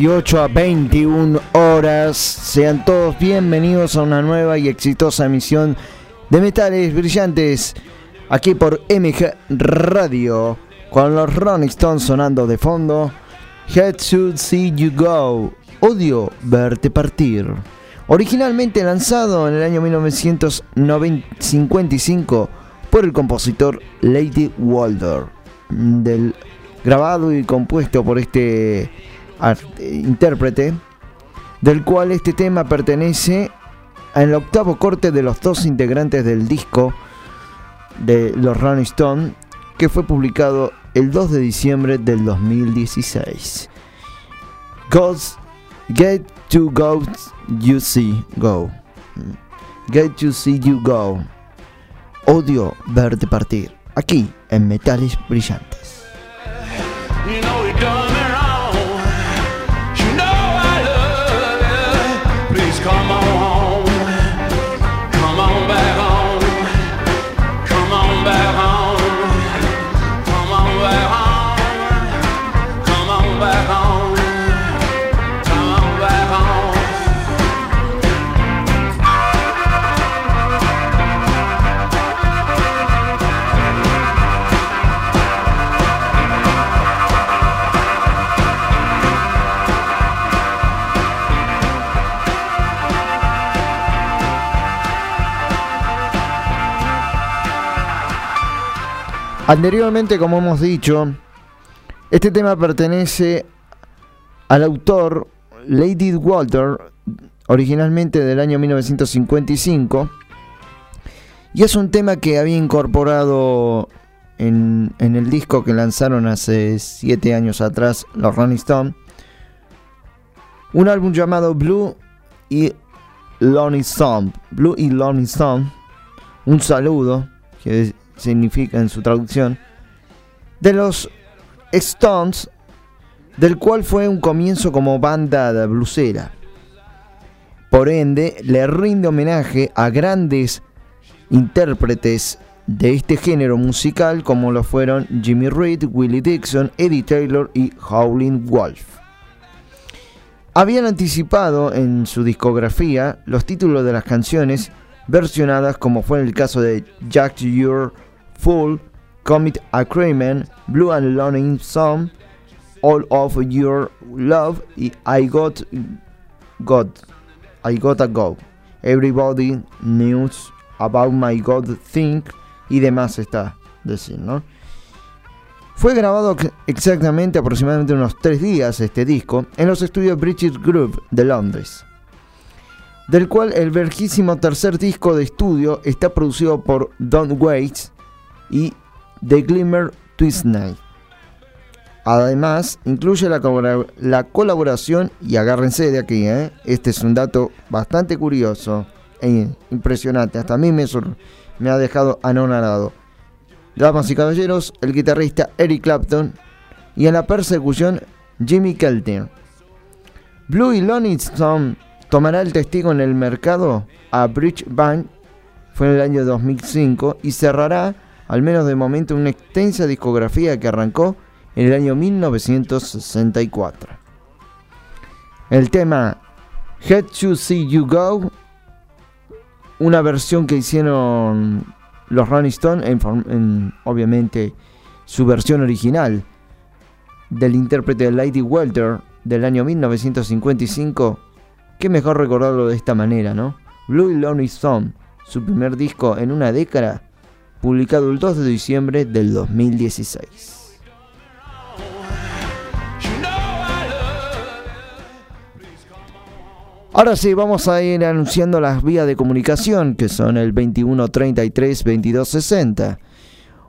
18 a 21 horas, sean todos bienvenidos a una nueva y exitosa emisión de Metales Brillantes, aquí por MG Radio, con los Rolling Stones sonando de fondo. Head Should See You Go, odio verte partir. Originalmente lanzado en el año 1955 por el compositor Lady Walder, del grabado y compuesto por este intérprete, del cual este tema pertenece al octavo corte de los dos integrantes del disco de los Rolling Stones, que fue publicado el 2 de diciembre del 2016. Goes, get to go, you see, go. Get to see you go. Odio verte partir. Aquí en Metales Brillantes. Anteriormente, como hemos dicho, este tema pertenece al autor Lady Walter, originalmente del año 1955, y es un tema que había incorporado en, en el disco que lanzaron hace 7 años atrás los Rolling Stones, un álbum llamado Blue y Lonely Stone, Blue y Lonely Stone, un saludo que significa en su traducción, de los Stones, del cual fue un comienzo como banda de blusera. Por ende, le rinde homenaje a grandes intérpretes de este género musical como lo fueron Jimmy Reed, Willie Dixon, Eddie Taylor y Howlin' Wolf. Habían anticipado en su discografía los títulos de las canciones versionadas como fue el caso de Jack Your Fool, Commit a Blue and Lonely Song, All of Your Love y I Got God, I Gotta Go, Everybody Knows About My God Thing y demás está decir, ¿no? Fue grabado ex- exactamente aproximadamente unos tres días este disco en los estudios British Group de Londres. del cual el verjísimo tercer disco de estudio está producido por Don Waits y The Glimmer Twist Night. Además, incluye la, la, colaboración, y agárrense de aquí, ¿eh? este es un dato bastante curioso e impresionante, hasta a mí me, ha dejado anonadado. Damas y caballeros, el guitarrista Eric Clapton y en la persecución Jimmy Keltner. Blue y Stone tomará el testigo en el mercado a Bridge Bank, fue en el año 2005, y cerrará, al menos de momento, una extensa discografía que arrancó en el año 1964. El tema Head to See You Go, una versión que hicieron los Rolling Stones, en, obviamente su versión original del intérprete Lady Welter del año 1955, qué mejor recordarlo de esta manera, ¿no? Blue Lonely Stone, su primer disco en una década, publicado el 2 de diciembre del 2016. Ahora sí, vamos a ir anunciando las vías de comunicación, que son el 2133 2260,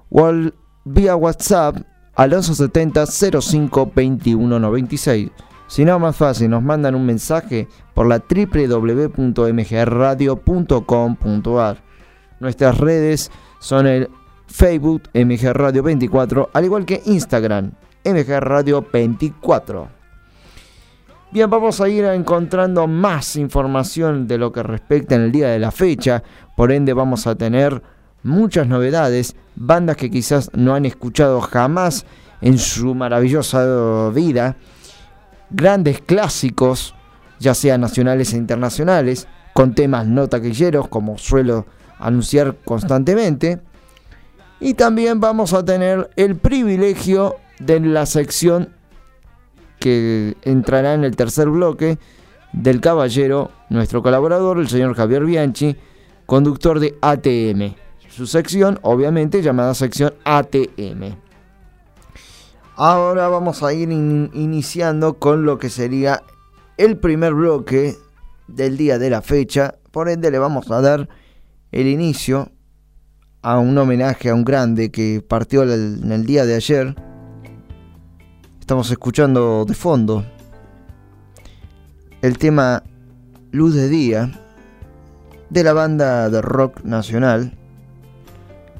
o el, vía WhatsApp al 1170 05 2196. Si no, más fácil, nos mandan un mensaje por la www.mgradio.com.ar. Nuestras redes son el Facebook MG Radio 24, al igual que Instagram MG Radio 24. Bien, vamos a ir encontrando más información de lo que respecta en el día de la fecha. Por ende, vamos a tener muchas novedades, bandas que quizás no han escuchado jamás en su maravillosa vida, grandes clásicos, ya sean nacionales e internacionales, con temas no taquilleros, como suelo anunciar constantemente. Y también vamos a tener el privilegio de la sección que entrará en el tercer bloque del caballero, nuestro colaborador, el señor Javier Bianchi, conductor de ATM. Su sección, obviamente, llamada sección ATM. Ahora vamos a ir iniciando con lo que sería el primer bloque del día de la fecha. Por ende, le vamos a dar el inicio a un homenaje a un grande que partió en el día de ayer Estamos escuchando de fondo el tema Luz de Día de la banda de rock nacional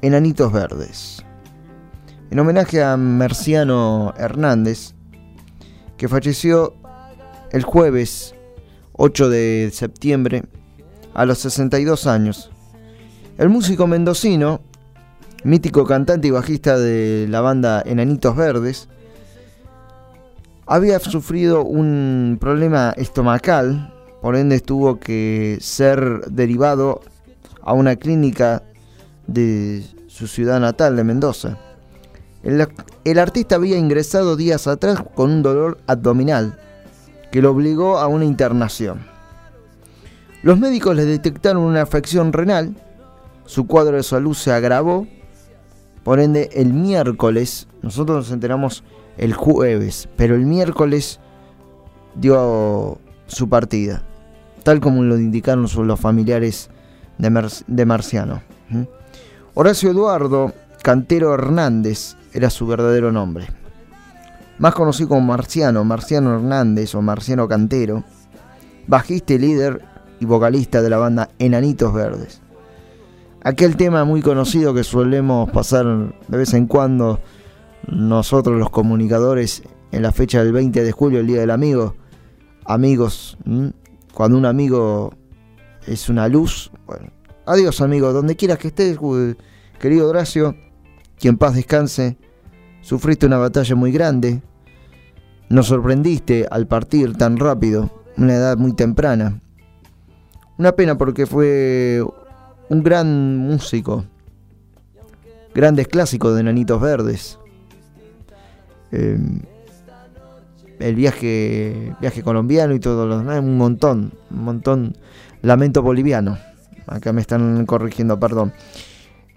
Enanitos Verdes. En homenaje a Merciano Hernández, que falleció el jueves 8 de septiembre a los 62 años. El músico mendocino, mítico cantante y bajista de la banda Enanitos Verdes, había sufrido un problema estomacal, por ende tuvo que ser derivado a una clínica de su ciudad natal de Mendoza. El, artista había ingresado días atrás con un dolor abdominal que lo obligó a una internación. Los médicos le detectaron una afección renal, su cuadro de salud se agravó, por ende el miércoles, nosotros nos enteramos el jueves, pero el miércoles dio su partida, tal como lo indicaron los familiares de, Marciano. Horacio Eduardo Cantero Hernández era su verdadero nombre. Más conocido como Marciano, Marciano Hernández o Marciano Cantero, bajista y líder y vocalista de la banda Enanitos Verdes. Aquel tema muy conocido que solemos pasar de vez en cuando nosotros los comunicadores en la fecha del 20 de julio, el Día del Amigo, amigos, cuando un amigo es una luz, adiós amigo, donde quieras que estés, querido Horacio, que en paz descanse, sufriste una batalla muy grande, nos sorprendiste al partir tan rápido, una edad muy temprana. Una pena porque fue un gran músico, grandes clásicos de Nanitos Verdes. Em, el viaje viaje colombiano y todo lo demás, un montón, un montón. Lamento boliviano. Acá me están corrigiendo, perdón.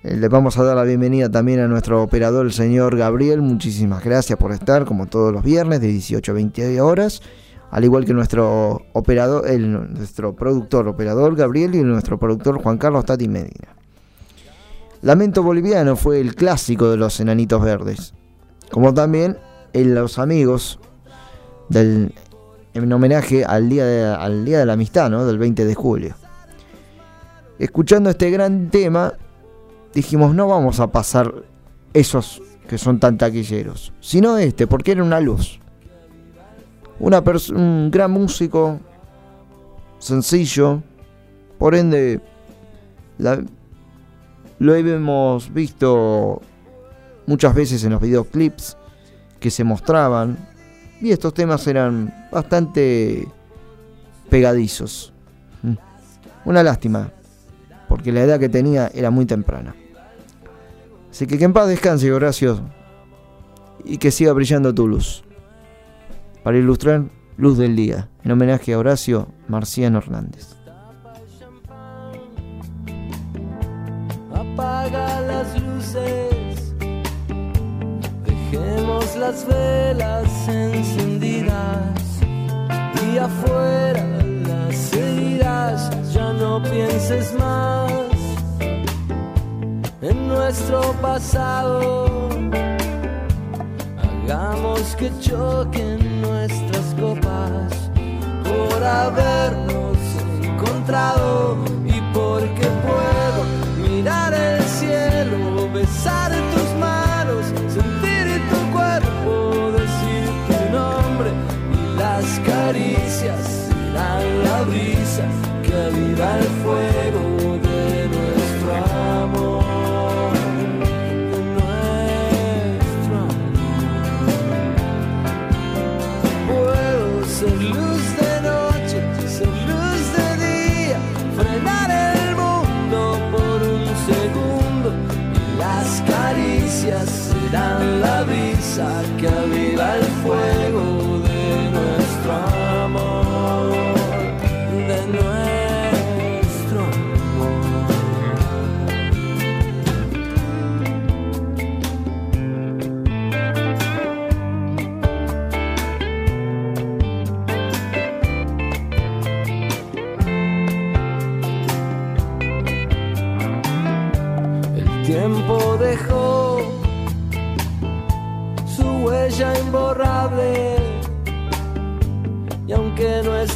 Eh, le vamos a dar la bienvenida también a nuestro operador, el señor Gabriel. Muchísimas gracias por estar, como todos los viernes, de 18 a 20 horas. Al igual que nuestro operador, nuestro productor operador Gabriel y nuestro productor Juan Carlos Tati Medina. Lamento Boliviano fue el clásico de los Enanitos Verdes, como también en Los Amigos, del, en homenaje al día, de, al día de la Amistad, ¿no? del 20 de julio. Escuchando este gran tema, dijimos, no vamos a pasar esos que son tan taquilleros, sino este, porque era una luz. Una un gran músico, sencillo, por ende, lo hemos visto muchas veces en los videoclips que se mostraban, y estos temas eran bastante pegadizos. Mm. Una lástima, porque la edad que tenía era muy temprana. Así que que en paz descanse, Horacio, y que siga brillando tu luz. Para ilustrar Luz del Día, en homenaje a Horacio Marciano Hernández. Apaga las luces, dejemos las velas encendidas y afuera las seguirás, ya no pienses más en nuestro pasado. Hagamos que choquen nuestras copas por habernos encontrado y porque puedo mirar el cielo, besar tus manos, sentir tu cuerpo, decir tu nombre y las caricias serán la brisa que aviva el fuego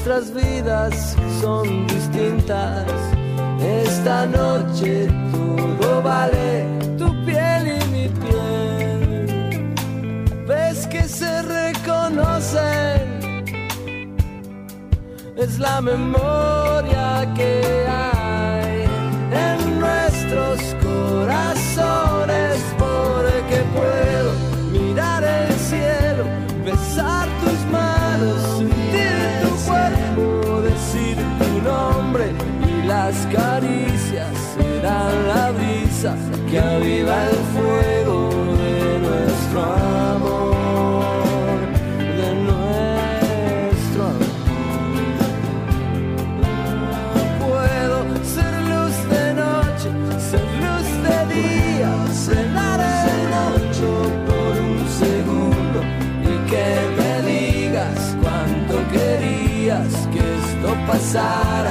nuestras vidas son distintas, esta noche todo vale, tu piel y mi piel. Ves que se reconocen, es la memoria que hay en nuestros corazones, porque puedo caricias serán la brisa que aviva el fuego de nuestro amor, de nuestro amor. Puedo ser luz de noche, ser luz de día, el noche por un segundo y que me digas cuánto querías que esto pasara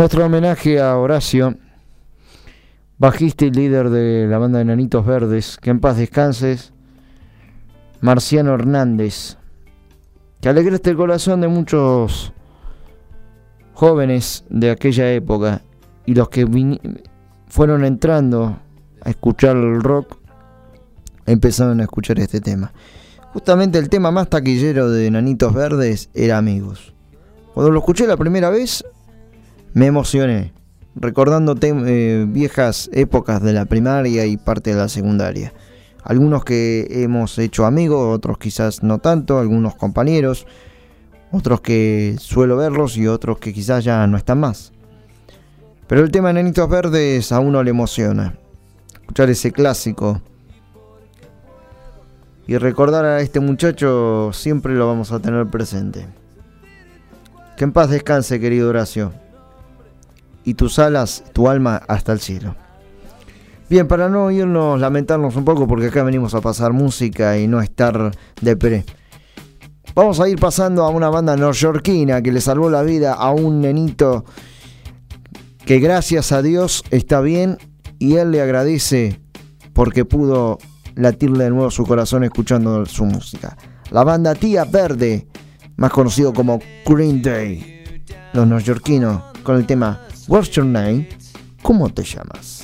Nuestro homenaje a Horacio, bajista y líder de la banda de Nanitos Verdes, que en paz descanses, Marciano Hernández, que alegraste el corazón de muchos jóvenes de aquella época y los que fueron entrando a escuchar el rock empezaron a escuchar este tema. Justamente el tema más taquillero de Nanitos Verdes era Amigos. Cuando lo escuché la primera vez me emocioné, recordando eh, viejas épocas de la primaria y parte de la secundaria. Algunos que hemos hecho amigos, otros quizás no tanto, algunos compañeros, otros que suelo verlos y otros que quizás ya no están más. Pero el tema de Nenitos Verdes a uno le emociona. Escuchar ese clásico y recordar a este muchacho siempre lo vamos a tener presente. Que en paz descanse, querido Horacio. Y tus alas, tu alma hasta el cielo. Bien, para no irnos, lamentarnos un poco, porque acá venimos a pasar música y no estar de pre. Vamos a ir pasando a una banda neoyorquina que le salvó la vida a un nenito que gracias a Dios está bien y él le agradece porque pudo latirle de nuevo su corazón escuchando su música. La banda Tía Verde, más conocido como Green Day. Los neoyorquinos con el tema What's Your Name? ¿Cómo te llamas?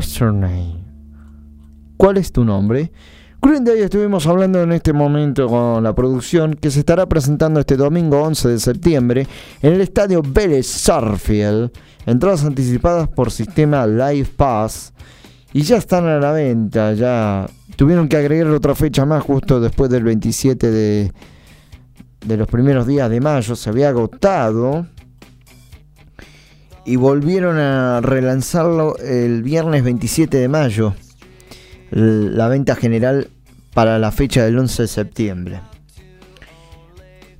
What's your name? ¿Cuál es tu nombre? Green Day estuvimos hablando en este momento con la producción que se estará presentando este domingo 11 de septiembre en el estadio Vélez Sarfield. Entradas anticipadas por sistema Live Pass y ya están a la venta. Ya tuvieron que agregar otra fecha más justo después del 27 de, de los primeros días de mayo. Se había agotado y volvieron a relanzarlo el viernes 27 de mayo. La venta general para la fecha del 11 de septiembre.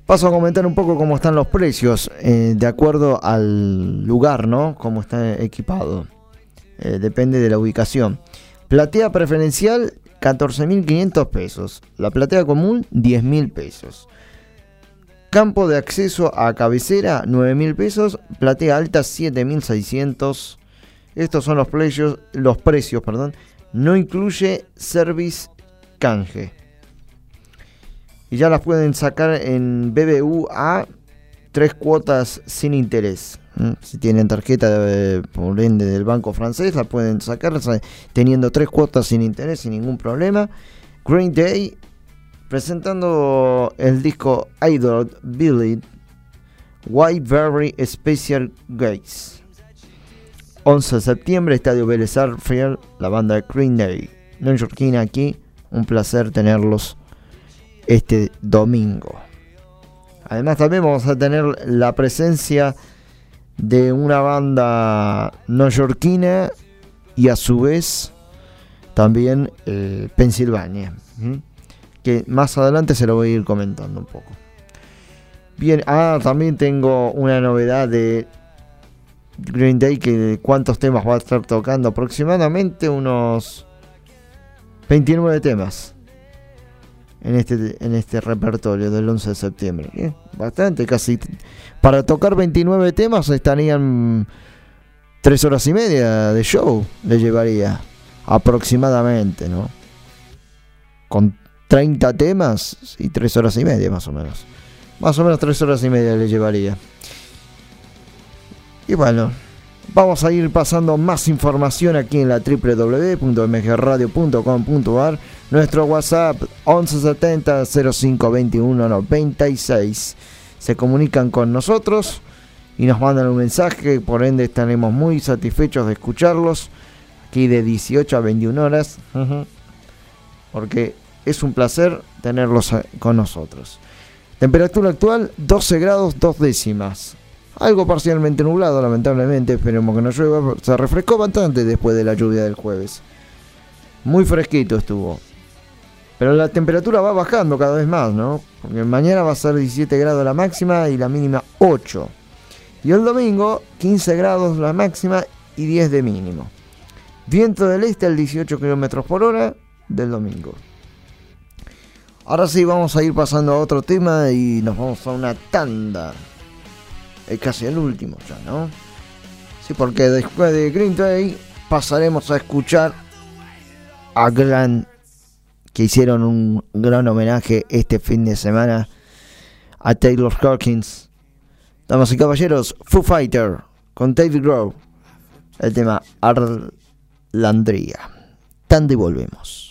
Paso a comentar un poco cómo están los precios eh, de acuerdo al lugar, ¿no? Cómo está equipado. Eh, depende de la ubicación. Platea preferencial 14.500 pesos. La platea común 10.000 pesos. Campo de acceso a cabecera 9.000 pesos. Platea alta 7.600. Estos son los precios, perdón. No incluye service canje. Y ya las pueden sacar en BBU a tres cuotas sin interés. ¿m? Si tienen tarjeta por ende del banco francés, la pueden sacar sa- teniendo tres cuotas sin interés, sin ningún problema. Green Day presentando el disco Idol Billy White Very Special Gates. 11 de septiembre, Estadio Vélez Arfield, la banda de Green Day. Neoyorquina aquí, un placer tenerlos este domingo. Además también vamos a tener la presencia de una banda neoyorquina y a su vez también eh, Pensilvania. Que más adelante se lo voy a ir comentando un poco. Bien, ah, también tengo una novedad de Green Day que cuántos temas va a estar tocando aproximadamente unos 29 temas en este en este repertorio del 11 de septiembre. Bastante, casi para tocar 29 temas estarían 3 horas y media de show le llevaría aproximadamente, ¿no? Con 30 temas y 3 horas y media más o menos. Más o menos 3 horas y media le llevaría. Y bueno, vamos a ir pasando más información aquí en la www.mgradio.com.ar. Nuestro WhatsApp 1170 0521 96. Se comunican con nosotros y nos mandan un mensaje. Por ende, estaremos muy satisfechos de escucharlos. Aquí de 18 a 21 horas. Porque es un placer tenerlos a- con nosotros. Temperatura actual 12 grados 2 décimas. Algo parcialmente nublado, lamentablemente. Esperemos que no llueva. Se refrescó bastante después de la lluvia del jueves. Muy fresquito estuvo. Pero la temperatura va bajando cada vez más, ¿no? Porque mañana va a ser 17 grados la máxima y la mínima 8. Y el domingo 15 grados la máxima y 10 de mínimo. Viento del este al 18 kilómetros por hora del domingo. Ahora sí, vamos a ir pasando a otro tema y nos vamos a una tanda. Es casi el último ya, ¿no? Sí, porque después de Green Day pasaremos a escuchar a Gran que hicieron un gran homenaje este fin de semana a Taylor Hawkins. Damas y caballeros, Foo Fighter con David Grohl. El tema Arlandria. Tanda y volvemos.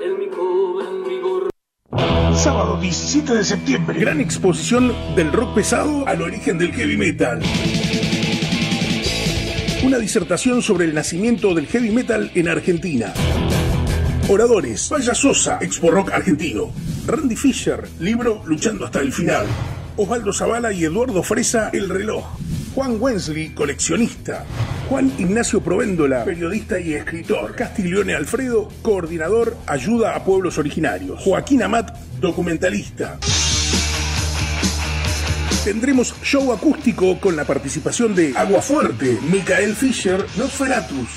Sábado 17 de septiembre. Gran exposición del rock pesado al origen del heavy metal. Una disertación sobre el nacimiento del heavy metal en Argentina. Oradores, Vaya Sosa, Expo Rock argentino. Randy Fisher, libro Luchando hasta el final. Osvaldo Zavala y Eduardo Fresa, El reloj. Juan Wensley, coleccionista. Juan Ignacio Provéndola, periodista y escritor. Castiglione Alfredo, coordinador, ayuda a pueblos originarios. Joaquín Amat, documentalista. Tendremos show acústico con la participación de Aguafuerte, Micael Fischer, Nosferatus.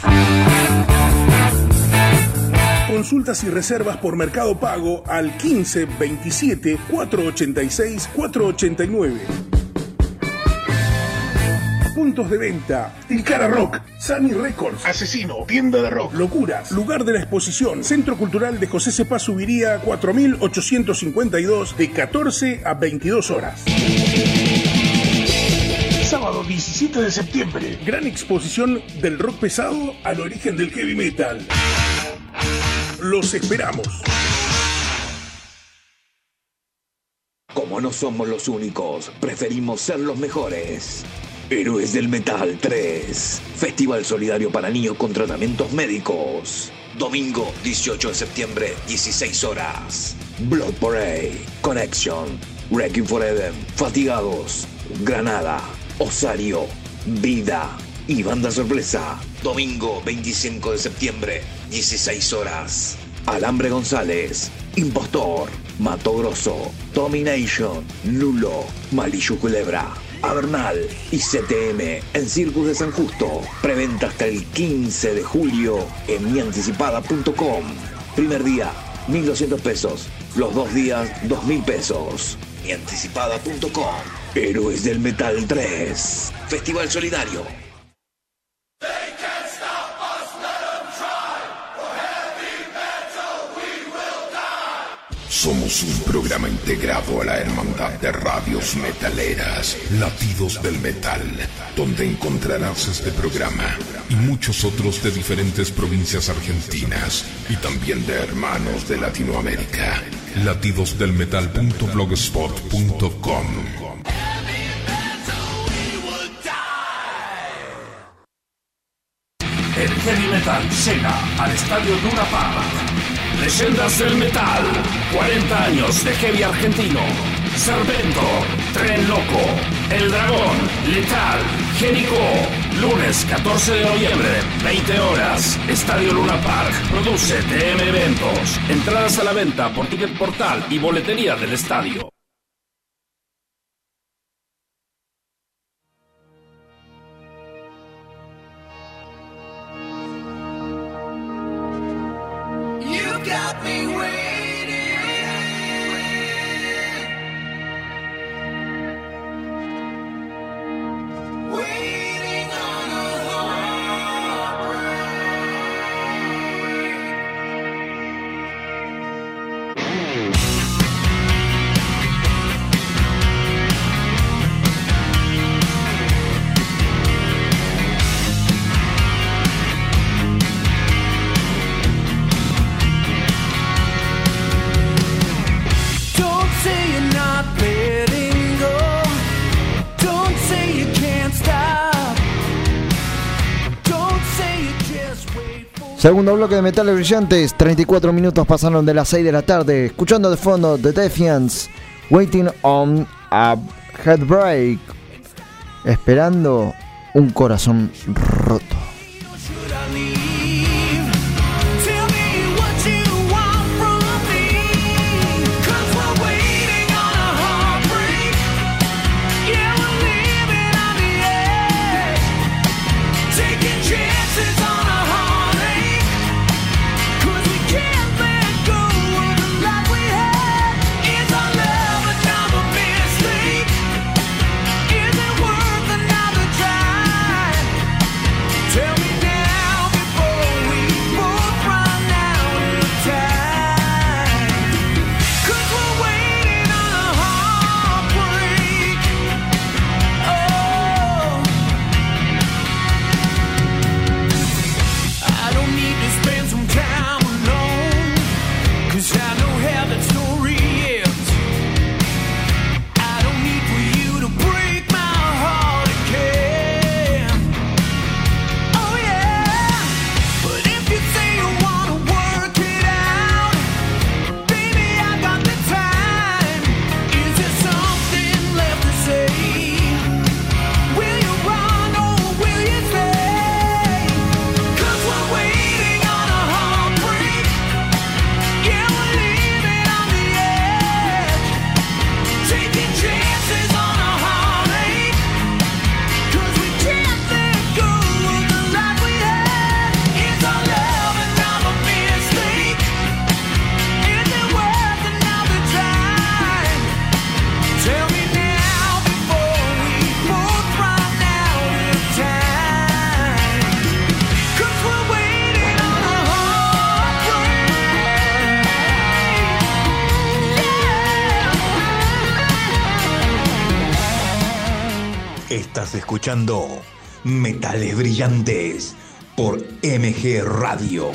Consultas y reservas por Mercado Pago al 15 27 486 489. Puntos de venta: Tilcara Rock, Sami Records, Asesino, Tienda de Rock, Locuras, Lugar de la Exposición, Centro Cultural de José Cepaz Subiría, 4852, de 14 a 22 horas. Sábado 17 de septiembre. Gran exposición del rock pesado al origen del heavy metal. Los esperamos. Como no somos los únicos, preferimos ser los mejores. Héroes del Metal 3. Festival solidario para niños con tratamientos médicos. Domingo 18 de septiembre, 16 horas. Blood Parade, Connection, Wrecking Forever, Fatigados, Granada, Osario, Vida y Banda Sorpresa. Domingo 25 de septiembre, 16 horas. Alambre González, Impostor, Mato Grosso, Domination, Lulo, Malillo Culebra, Avernal y CTM en Circus de San Justo. Preventa hasta el 15 de julio en mianticipada.com. Primer día, 1.200 pesos. Los dos días, 2.000 pesos. Mianticipada.com. Héroes del Metal 3. Festival Solidario. Somos un programa integrado a la Hermandad de Radios Metaleras, Latidos del Metal, donde encontrarás este programa y muchos otros de diferentes provincias argentinas y también de hermanos de Latinoamérica. Latidosdelmetal.blogspot.com El heavy metal llega al estadio Park. Leyendas del metal, 40 años de heavy argentino. Servento, Tren Loco, El Dragón, Letal, Génico. Lunes 14 de noviembre, 20 horas, Estadio Luna Park. Produce TM Eventos. Entradas a la venta por Ticket Portal y boletería del estadio. Segundo bloque de Metales Brillantes, 34 minutos pasaron de las 6 de la tarde, escuchando de fondo The Defiance, Waiting on a Headbreak, esperando un corazón roto. Escuchando Metales Brillantes por MG Radio.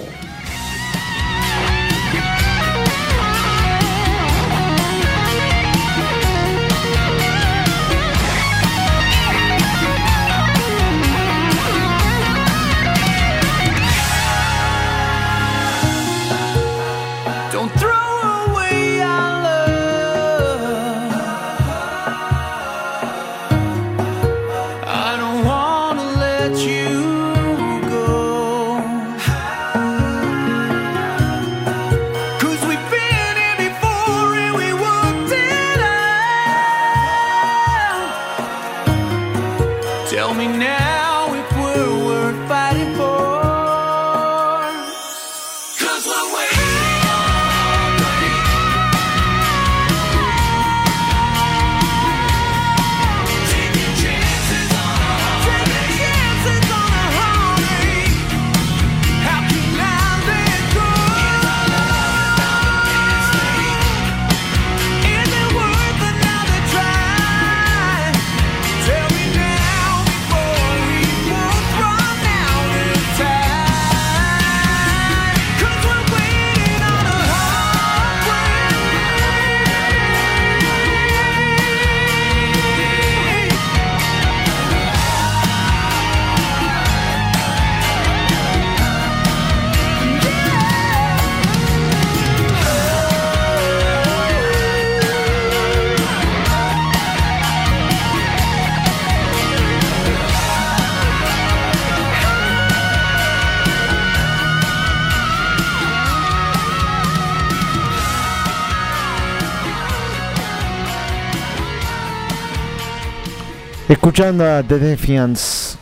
Escuchando a The Defiance,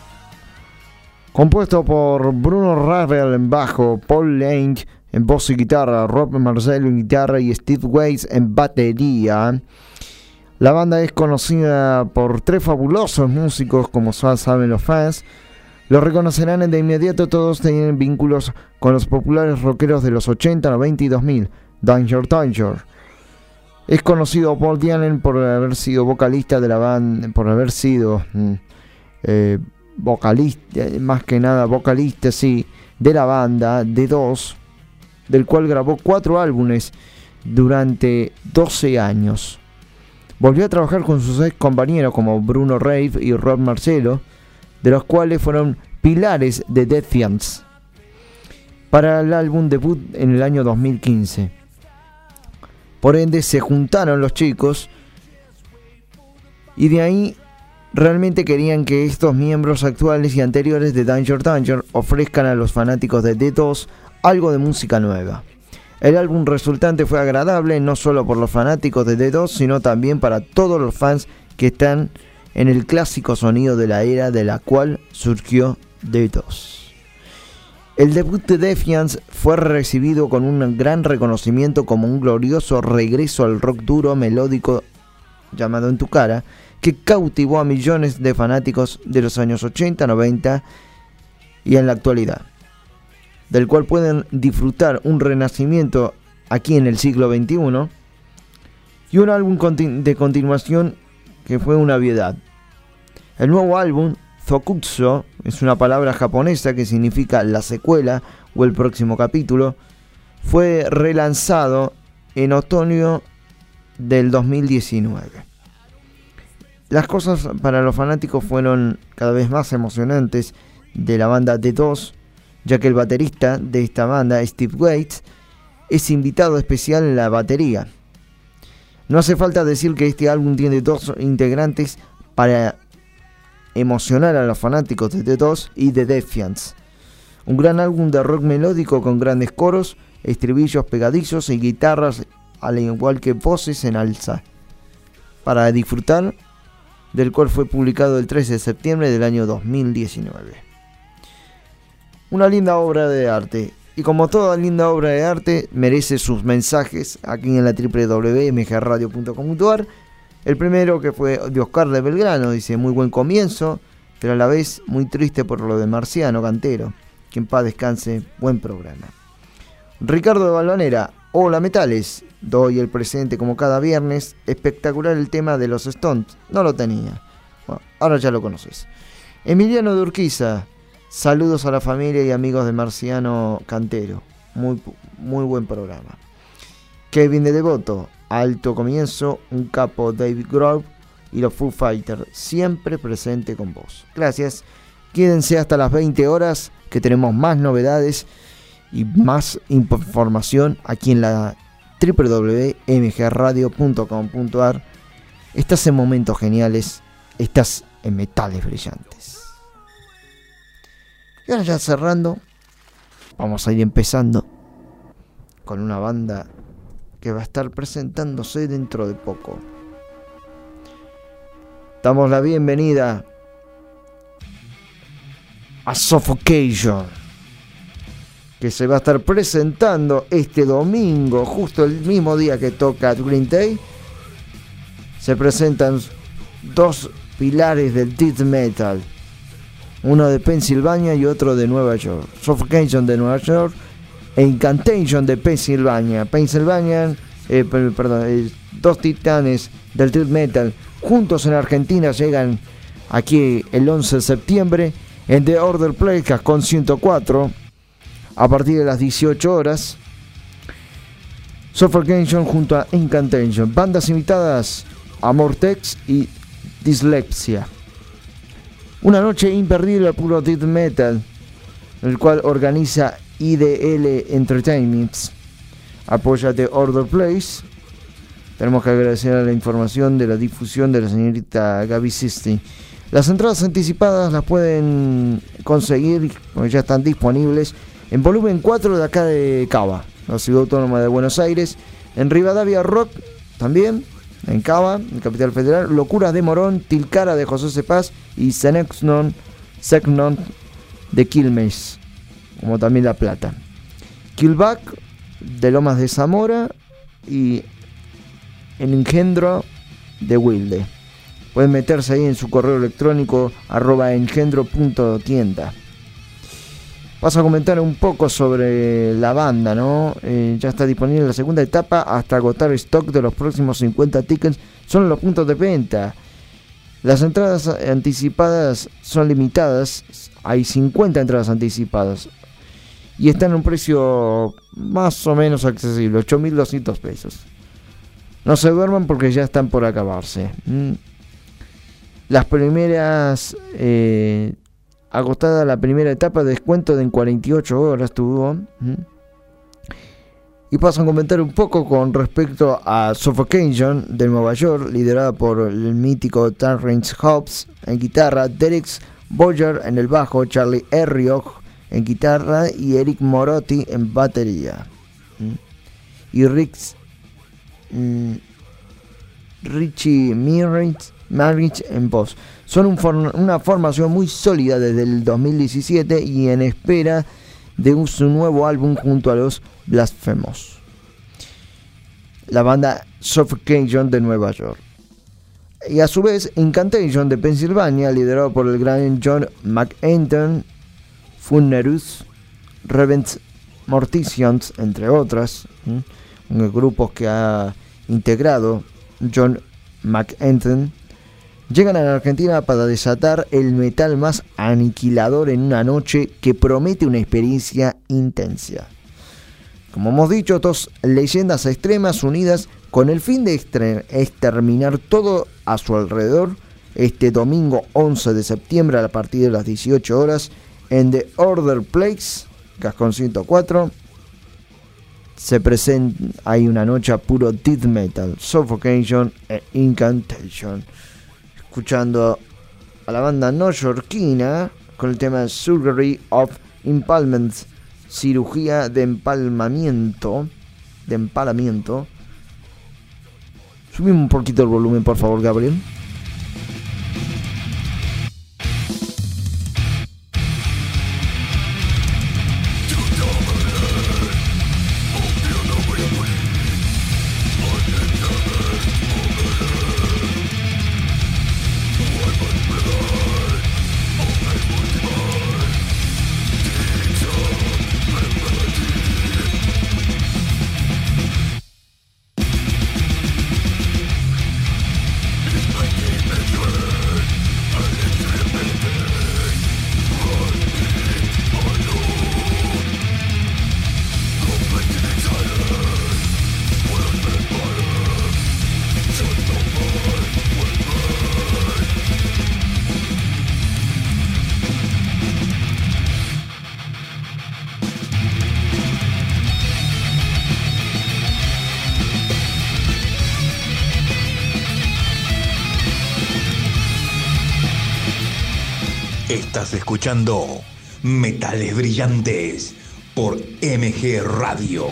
compuesto por Bruno Ravel en bajo, Paul Lang en voz y guitarra, Rob Marcelo en guitarra y Steve Weiss en batería. La banda es conocida por tres fabulosos músicos, como saben los fans. Los reconocerán de inmediato, todos tienen vínculos con los populares rockeros de los 80, 90 y 2000, Danger Danger. Es conocido Paul Dianen por haber sido vocalista de la banda, por haber sido mm, eh, vocalista, eh, más que nada vocalista, sí, de la banda de dos, del cual grabó cuatro álbumes durante 12 años. Volvió a trabajar con sus ex compañeros como Bruno Rave y Rob Marcelo, de los cuales fueron pilares de Defiance. para el álbum debut en el año 2015. Por ende se juntaron los chicos y de ahí realmente querían que estos miembros actuales y anteriores de Danger Danger ofrezcan a los fanáticos de D2 algo de música nueva. El álbum resultante fue agradable no solo por los fanáticos de D2, sino también para todos los fans que están en el clásico sonido de la era de la cual surgió D2. El debut de Defiance fue recibido con un gran reconocimiento como un glorioso regreso al rock duro melódico llamado En tu cara, que cautivó a millones de fanáticos de los años 80, 90 y en la actualidad, del cual pueden disfrutar un renacimiento aquí en el siglo XXI y un álbum de continuación que fue una obviedad. El nuevo álbum, Zokutsu, es una palabra japonesa que significa la secuela o el próximo capítulo, fue relanzado en otoño del 2019. Las cosas para los fanáticos fueron cada vez más emocionantes de la banda D2, ya que el baterista de esta banda, Steve Waits, es invitado especial en la batería. No hace falta decir que este álbum tiene dos integrantes para emocionar a los fanáticos de D2 y de Defiance. Un gran álbum de rock melódico con grandes coros, estribillos pegadizos y guitarras, al igual que voces en alza. Para disfrutar, del cual fue publicado el 13 de septiembre del año 2019. Una linda obra de arte. Y como toda linda obra de arte, merece sus mensajes aquí en la www.mgradio.com.ar. El primero que fue de Oscar de Belgrano, dice, muy buen comienzo, pero a la vez muy triste por lo de Marciano Cantero. Que en paz descanse, buen programa. Ricardo de Balvanera, hola metales, doy el presente como cada viernes, espectacular el tema de los Stones, no lo tenía, bueno, ahora ya lo conoces. Emiliano de Urquiza, saludos a la familia y amigos de Marciano Cantero, muy, muy buen programa. Kevin de Devoto, alto comienzo, un capo David Grove y los Foo Fighters, siempre presente con vos. Gracias, quédense hasta las 20 horas que tenemos más novedades y más información aquí en la www.mgradio.com.ar. Estás en momentos geniales, estás en metales brillantes. Y ahora ya cerrando, vamos a ir empezando con una banda que va a estar presentándose dentro de poco. Damos la bienvenida a Suffocation que se va a estar presentando este domingo, justo el mismo día que toca Green Day. Se presentan dos pilares del death metal, uno de Pensilvania y otro de Nueva York. Suffocation de Nueva York Incantation de Pensilvania. Pennsylvania, eh, per- perdón, eh, dos titanes del death metal juntos en Argentina llegan aquí el 11 de septiembre en The Order Place con 104 a partir de las 18 horas. Suffocation junto a Incantation. Bandas invitadas Amortex y Dyslexia. Una noche imperdible al puro death metal, el cual organiza IDL Entertainments. Apoya The Order Place. Tenemos que agradecer a la información de la difusión de la señorita Gaby Sisti. Las entradas anticipadas las pueden conseguir, ya están disponibles, en volumen 4 de acá de Cava, la ciudad autónoma de Buenos Aires. En Rivadavia Rock también, en Cava, en Capital Federal. Locuras de Morón, Tilcara de José Cepaz y Senexnon, Secnon de Quilmes, como también La Plata. Killback de Lomas de Zamora y el engendro de Wilde. Pueden meterse ahí en su correo electrónico arroba engendro.tienda. Paso a comentar un poco sobre la banda, ¿no? Eh, ya está disponible la segunda etapa hasta agotar stock de los próximos 50 tickets. Son los puntos de venta. Las entradas anticipadas son limitadas. Hay 50 entradas anticipadas. Y están a un precio más o menos accesible, 8.200 pesos. No se duerman porque ya están por acabarse. Mm. Las primeras eh, agotada la primera etapa, descuento de en 48 horas tuvo. ¿Mm? Y paso a comentar un poco con respecto a Suffocation de Nueva York, liderada por el mítico Terrence Hobbs en guitarra, Derek Boyer en el bajo, Charlie Erriog en guitarra y Eric Morotti en batería. Y Rick, mm, Richie Marrich en voz. Son una formación muy sólida desde el 2017 y en espera de su nuevo álbum junto a los Blasphemous. La banda Suffocation de Nueva York. Y a su vez, Incantation de Pensilvania, liderado por el gran John McEnton, Funerus, Revent Morticians, entre otras, ¿m? grupos que ha integrado John McEnton, llegan a la Argentina para desatar el metal más aniquilador en una noche que promete una experiencia intensa. Como hemos dicho, dos leyendas extremas unidas con el fin de exterminar todo a su alrededor este domingo 11 de septiembre a partir de las 18 horas en The Order Place, Cascón 104. Se presenta, hay una noche a puro death metal, suffocation e incantation. Escuchando a la banda neoyorquina con el tema Surgery of Impalment, cirugía de empalmamiento, de empalamiento. Subimos un poquito el volumen, por favor, Gabriel. Escuchando Metales Brillantes por MG Radio.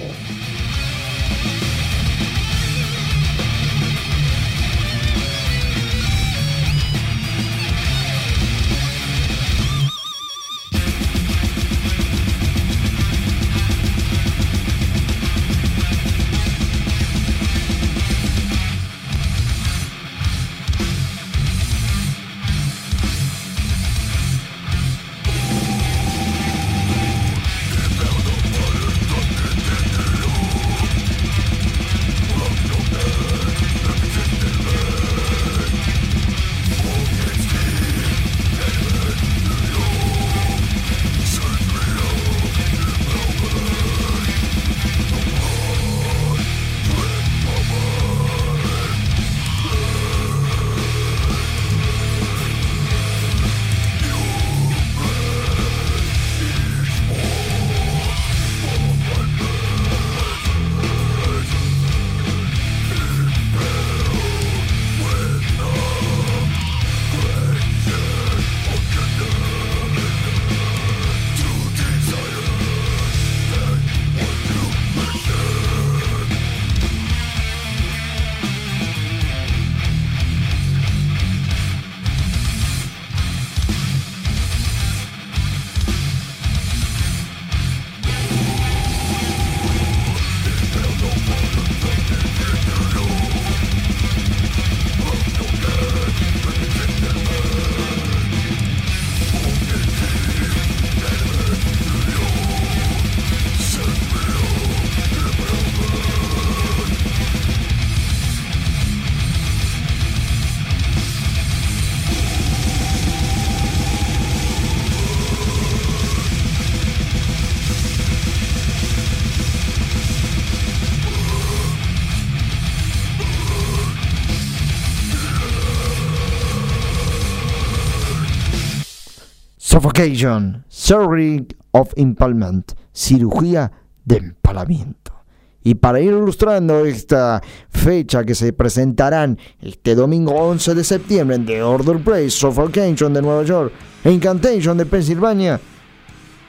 Suffocation, Surgery of Impalement, cirugía de empalamiento. Y para ir ilustrando esta fecha que se presentarán este domingo 11 de septiembre en The Order Place, Suffocation de Nueva York e Incantation de Pensilvania,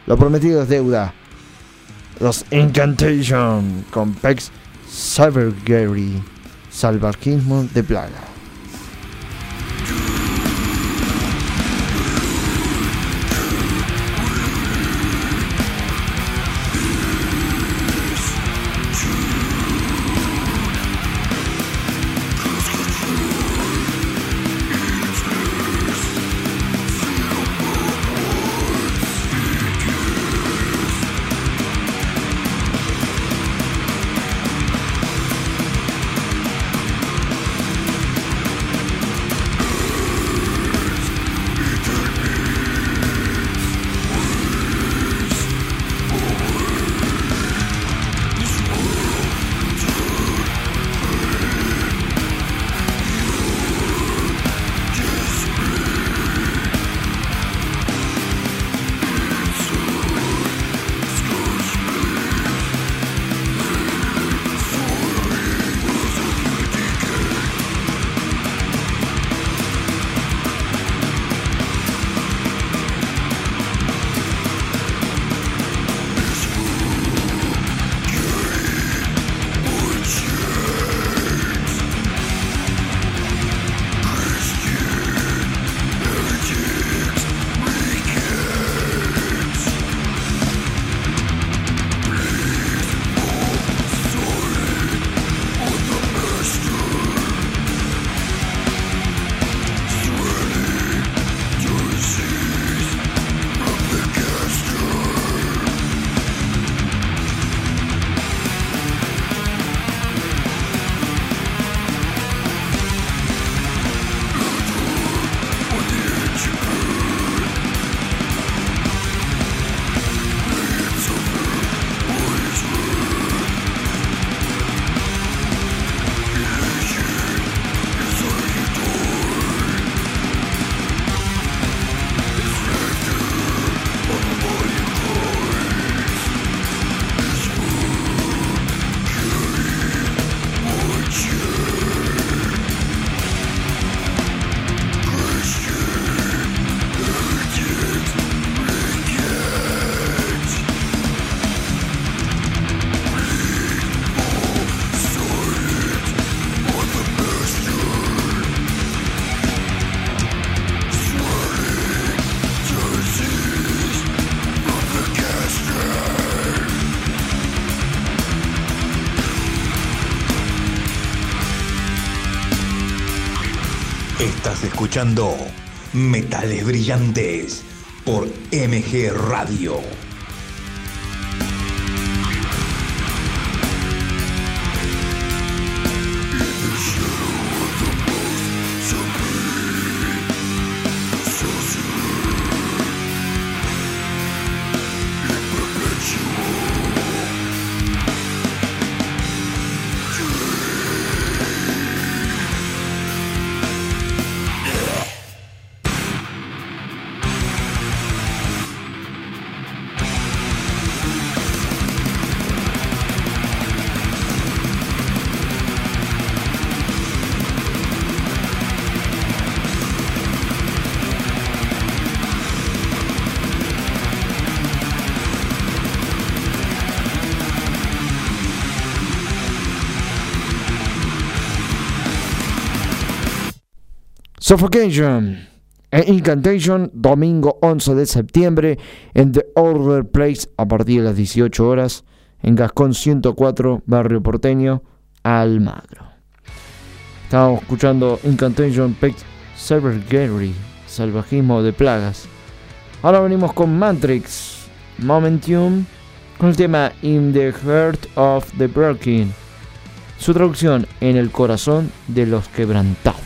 lo prometido es deuda. Los Incantation con Pex Cyber Gary, salvajismo de plaga. Metales Brillantes por MG Radio. Suffocation e Incantation, domingo 11 de septiembre en The Order Place a partir de las 18 horas en Gascón 104, Barrio Porteño, Almagro. Estamos escuchando Incantation Server Gary, Salvajismo de Plagas. Ahora venimos con Matrix Momentum con el tema In the Heart of the Broken. Su traducción en el corazón de los quebrantados.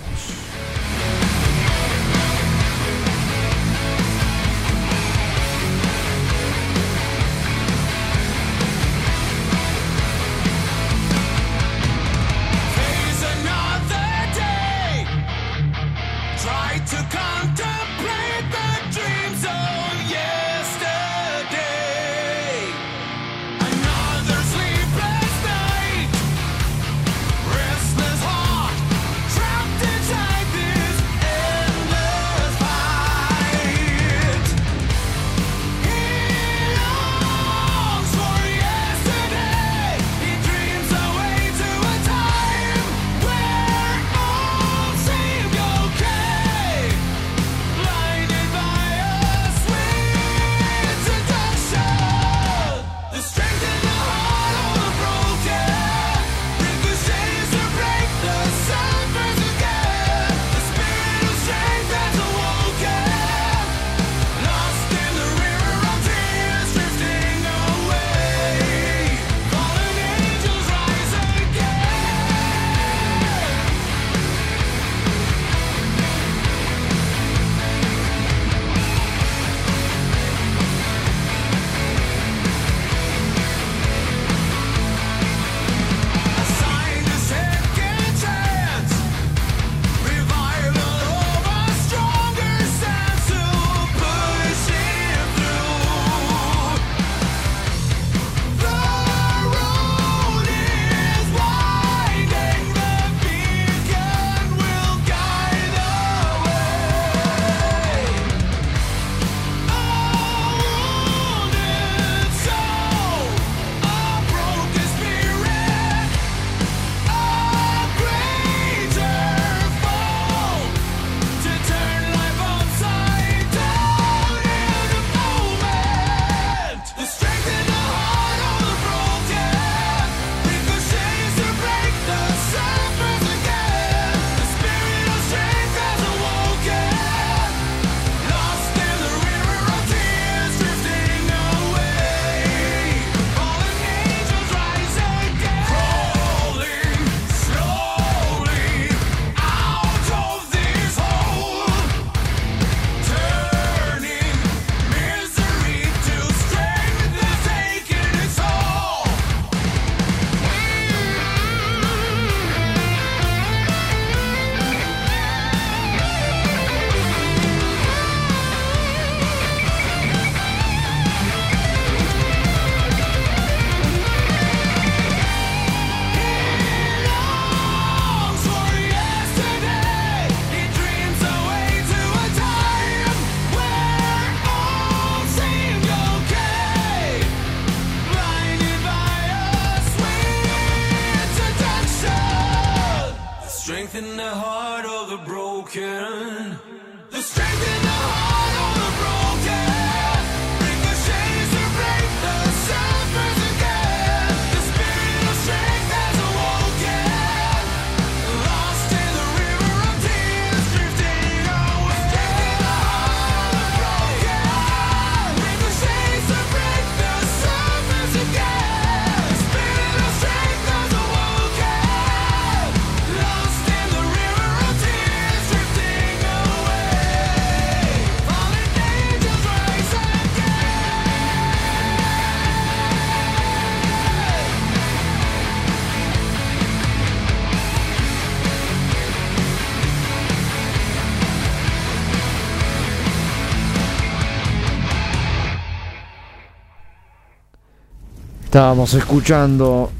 Estábamos escuchando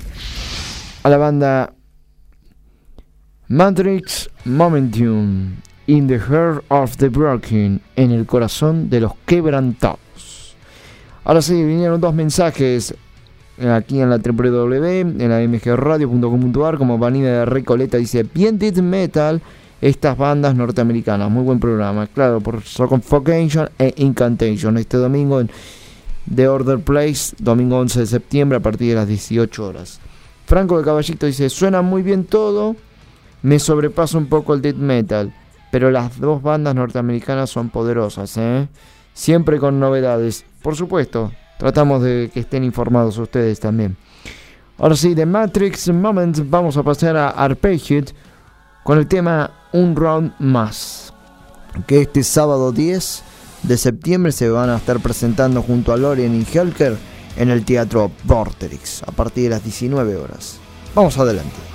a la banda Matrix Momentum in the Heart of the Broken, en el corazón de los quebrantados. Ahora sí, vinieron dos mensajes aquí en la www, en la mgradio.com.ar, como Vanina de Recoleta dice, death metal, estas bandas norteamericanas, muy buen programa, claro, por Suffocation e Incantation, este domingo en The Order Place, domingo 11 de septiembre a partir de las 18 horas. Franco de Caballito dice, suena muy bien todo, me sobrepasa un poco el death metal, pero las dos bandas norteamericanas son poderosas, ¿eh? Siempre con novedades. Por supuesto, tratamos de que estén informados ustedes también. Ahora sí, de Matrix Moment vamos a pasar a Arpeggied con el tema Un Round Más, que este sábado 10 de septiembre se van a estar presentando junto a Lorien y Helker en el Teatro Vorterix a partir de las 19 horas. Vamos adelante.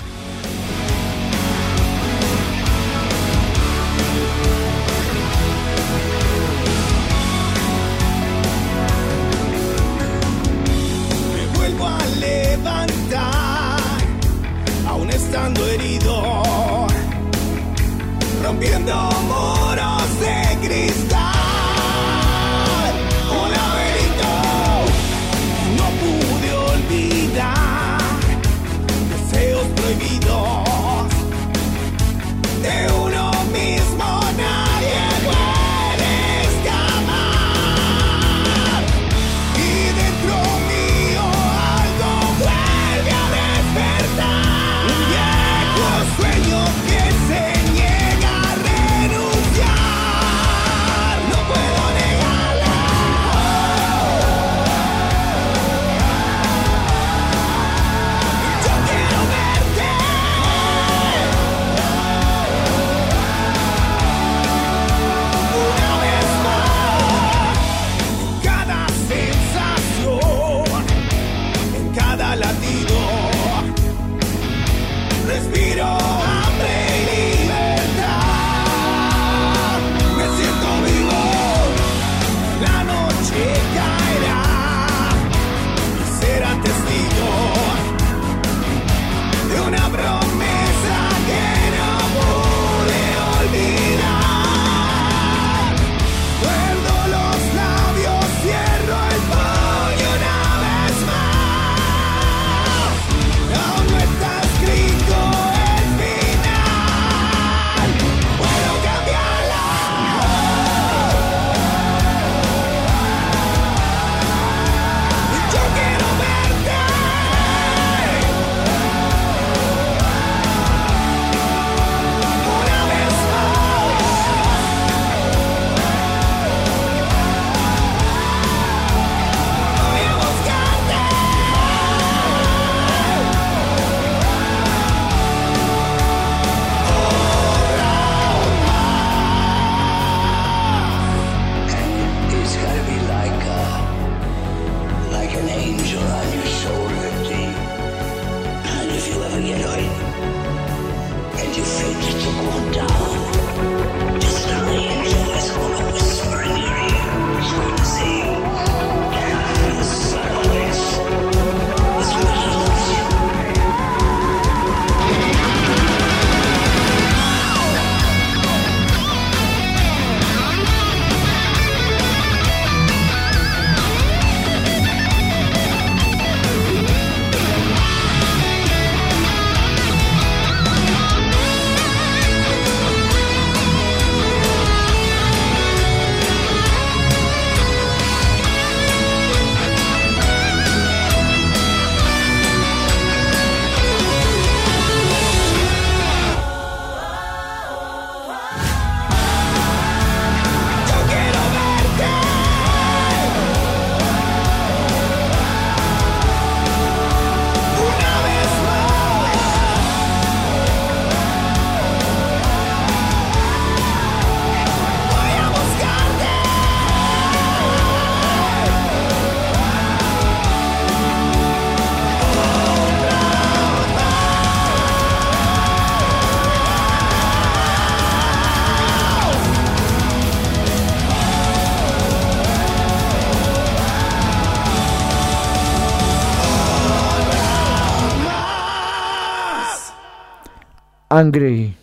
Angry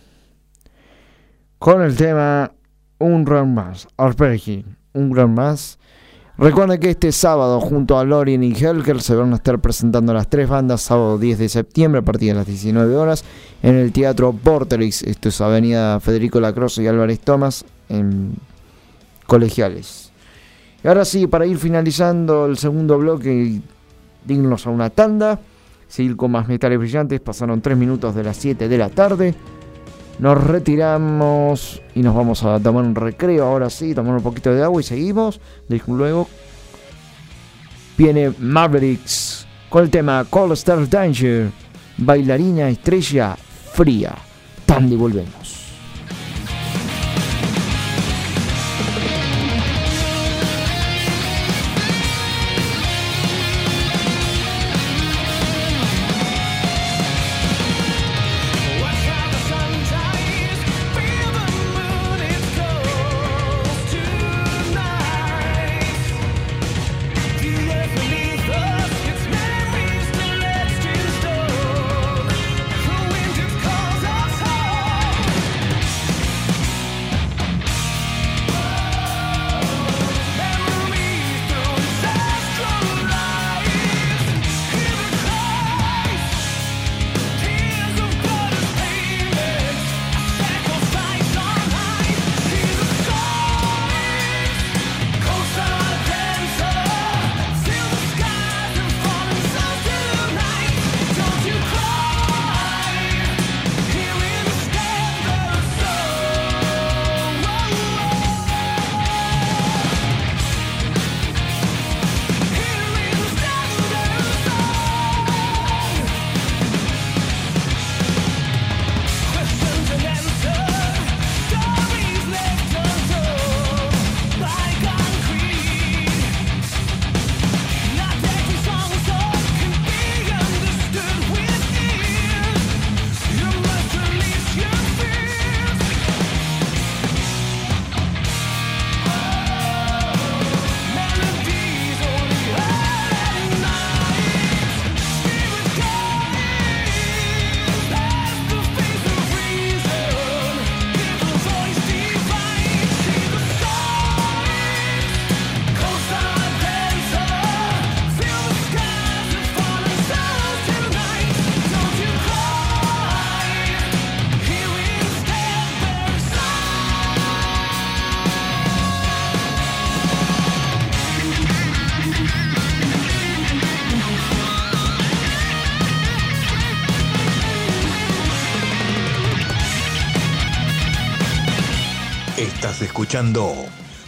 con el tema Un round más, Arpeggi, un round más. Recuerden que este sábado junto a Lorien y Helker se van a estar presentando las tres bandas sábado 10 de septiembre a partir de las 19 horas en el Teatro Porterix, esto es Avenida Federico Lacroze y Álvarez Tomás en Colegiales. Y ahora sí, para ir finalizando el segundo bloque, dignos a una tanda, seguir con más metales brillantes, pasaron 3 minutos de las 7 de la tarde. Nos retiramos y nos vamos a tomar un recreo. Ahora sí, tomar un poquito de agua y seguimos. Luego viene Mavericks con el tema Call Star Danger, bailarina estrella fría. Tandy, volvemos.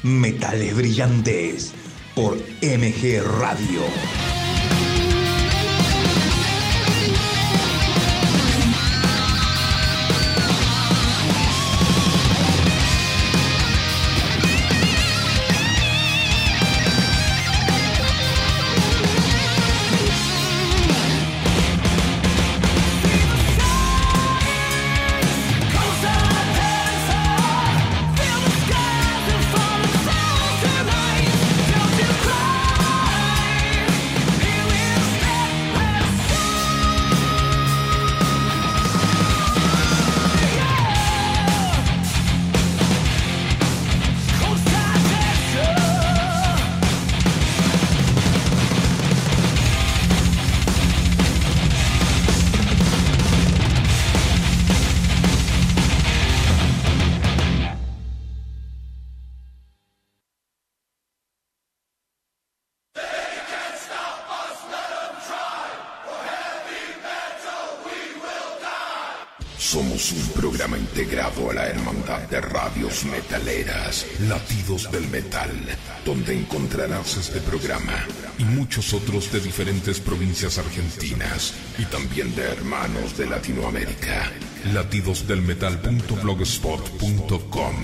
Metales Brillantes por MG Radio. Encontrarás este programa y muchos otros de diferentes provincias argentinas y también de hermanos de Latinoamérica. Latidosdelmetal.blogspot.com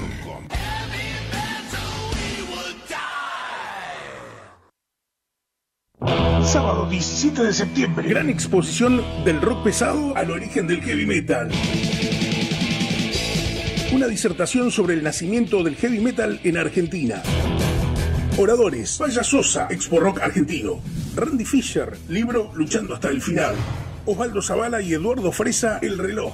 Sábado 17 de septiembre, gran exposición del rock pesado al origen del heavy metal. Una disertación sobre el nacimiento del heavy metal en Argentina. Oradores, Vaya Sosa, Expo Rock Argentino. Randy Fisher, libro Luchando hasta el final. Osvaldo Zavala y Eduardo Fresa, El reloj.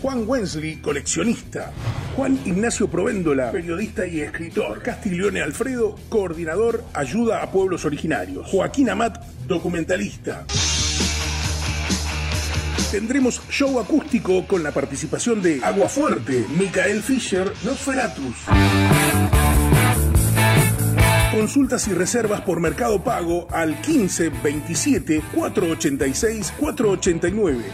Juan Wensley, coleccionista. Juan Ignacio Provéndola, periodista y escritor. Castiglione Alfredo, coordinador, ayuda a pueblos originarios. Joaquín Amat, documentalista. Tendremos show acústico con la participación de Aguafuerte, Micael Fischer, Nosferatus. Consultas y reservas por Mercado Pago al 15 27 486 489.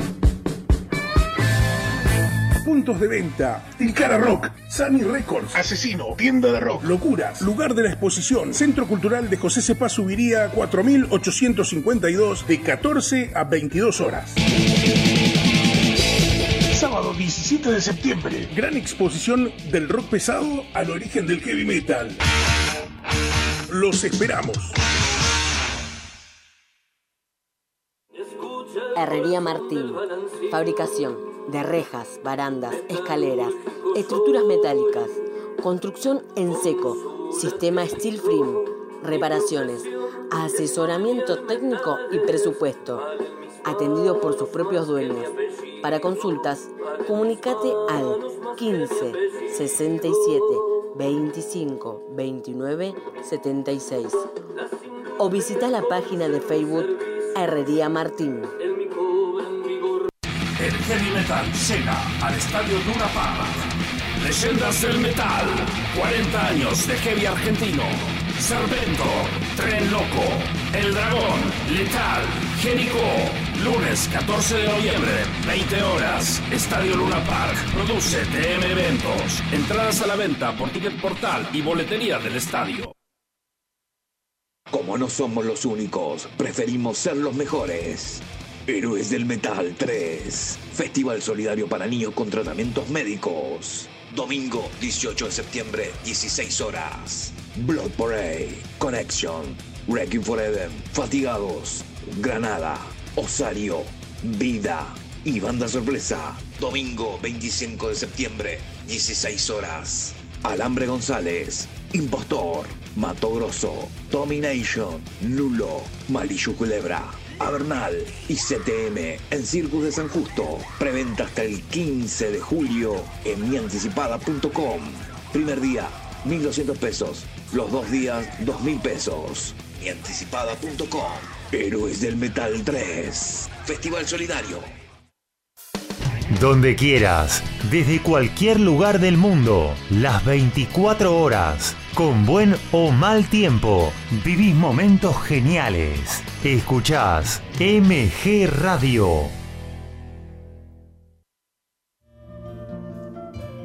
Puntos de venta: Tilcara Rock, Sami Records, Asesino, Tienda de Rock, Locuras, Lugar de la Exposición, Centro Cultural de José Cepaz Subiría 4852 de 14 a 22 horas. Sábado 17 de septiembre, gran exposición del rock pesado al origen del heavy metal. Los esperamos. Herrería Martín. Fabricación de rejas, barandas, escaleras, estructuras metálicas. Construcción en seco. Sistema Steel Frame. Reparaciones. Asesoramiento técnico y presupuesto. Atendido por sus propios dueños. Para consultas, comunicate al 15 67 25 29 76 o visita la página de Facebook Herrería Martín. El heavy metal llega al estadio Park. Leyendas del metal, 40 años de heavy argentino. Servento, Tren Loco, El Dragón, Letal, Génico. Lunes 14 de noviembre, 20 horas. Estadio Luna Park. Produce TM Eventos. Entradas a la venta por Ticket Portal y boletería del estadio. Como no somos los únicos, preferimos ser los mejores. Héroes del Metal 3. Festival solidario para niños con tratamientos médicos. Domingo 18 de septiembre, 16 horas. Blood Parade, Connection, Wrecking Forever, Fatigados, Granada, Osario, Vida y Banda Sorpresa. Domingo 25 de septiembre, 16 horas. Alambre González, Impostor, Mato Grosso, Domination, Nulo, Malillo Culebra, Avernal y CTM en Circus de San Justo. Preventa hasta el 15 de julio en mianticipada.com. Primer día, 1.200 pesos. Los dos días, 2.000 pesos. Mianticipada.com. Héroes del Metal 3. Festival Solidario. Donde quieras, desde cualquier lugar del mundo, las 24 horas, con buen o mal tiempo, vivís momentos geniales. Escuchás MG Radio.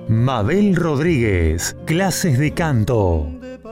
Mabel Rodríguez, clases de canto.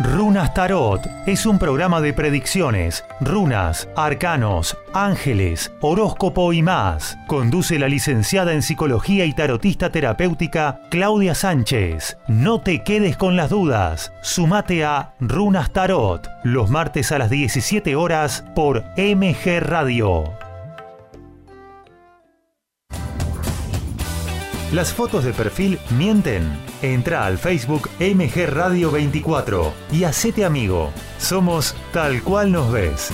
Runas Tarot es un programa de predicciones, runas, arcanos, ángeles, horóscopo y más. Conduce la licenciada en psicología y tarotista terapéutica Claudia Sánchez. No te quedes con las dudas. Sumate a Runas Tarot los martes a las 17 horas por MG Radio. Las fotos de perfil mienten. Entra al Facebook MG Radio 24 y hacete amigo. Somos tal cual nos ves.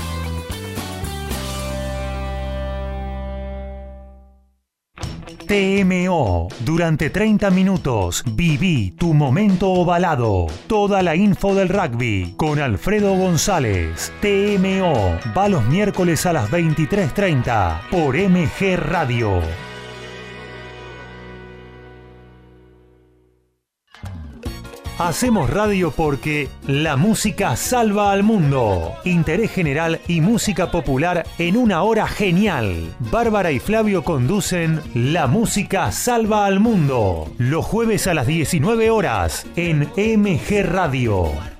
TMO. Durante 30 minutos viví tu momento ovalado. Toda la info del rugby con Alfredo González. TMO. Va los miércoles a las 23.30 por MG Radio. Hacemos radio porque la música salva al mundo. Interés general y música popular en una hora genial. Bárbara y Flavio conducen La música salva al mundo. Los jueves a las 19 horas en MG Radio.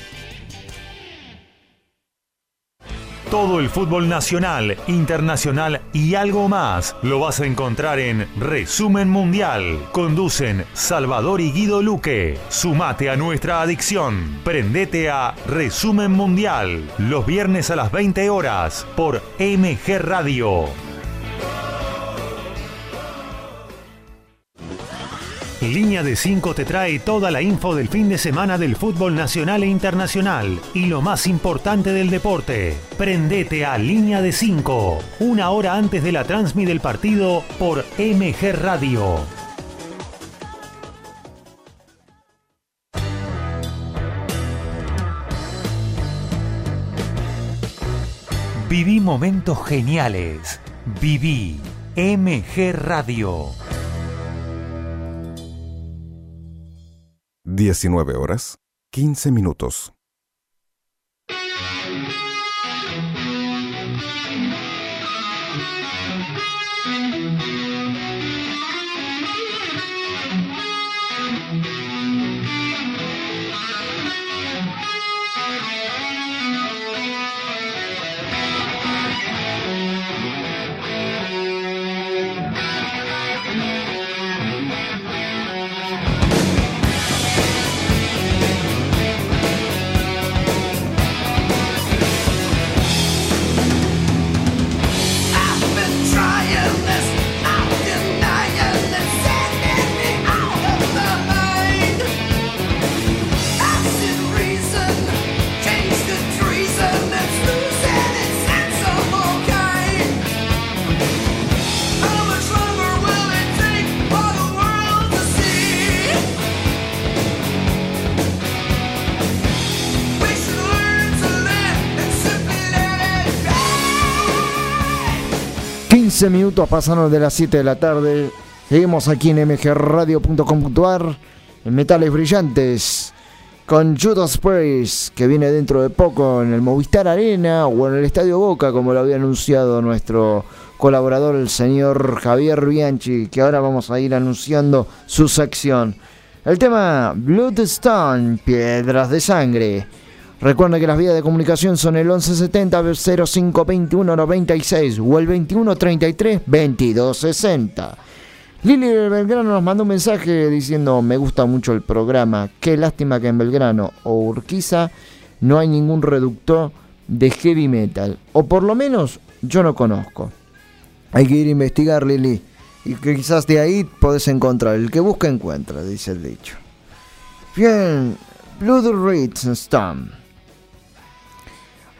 Todo el fútbol nacional, internacional y algo más lo vas a encontrar en Resumen Mundial. Conducen Salvador y Guido Luque. Sumate a nuestra adicción. Prendete a Resumen Mundial los viernes a las 20 horas por MG Radio. Línea de 5 te trae toda la info del fin de semana del fútbol nacional e internacional y lo más importante del deporte. Prendete a Línea de 5, una hora antes de la transmisión del partido por MG Radio. Viví momentos geniales. Viví MG Radio. 19 horas, 15 minutos. 15 minutos pasaron de las 7 de la tarde. Seguimos aquí en mgradio.com.ar en Metales Brillantes con Judas Priest que viene dentro de poco en el Movistar Arena o en el Estadio Boca como lo había anunciado nuestro colaborador el señor Javier Bianchi que ahora vamos a ir anunciando su sección. El tema Bloodstone, Piedras de Sangre. Recuerda que las vías de comunicación son el 1170 0521 96 o el 2133 2260. Lili de Belgrano nos mandó un mensaje diciendo me gusta mucho el programa, qué lástima que en Belgrano o Urquiza no hay ningún reductor de heavy metal, o por lo menos yo no conozco. Hay que ir a investigar Lili, y que quizás de ahí podés encontrar, el que busca encuentra, dice el dicho. Bien, Blood Red Storm.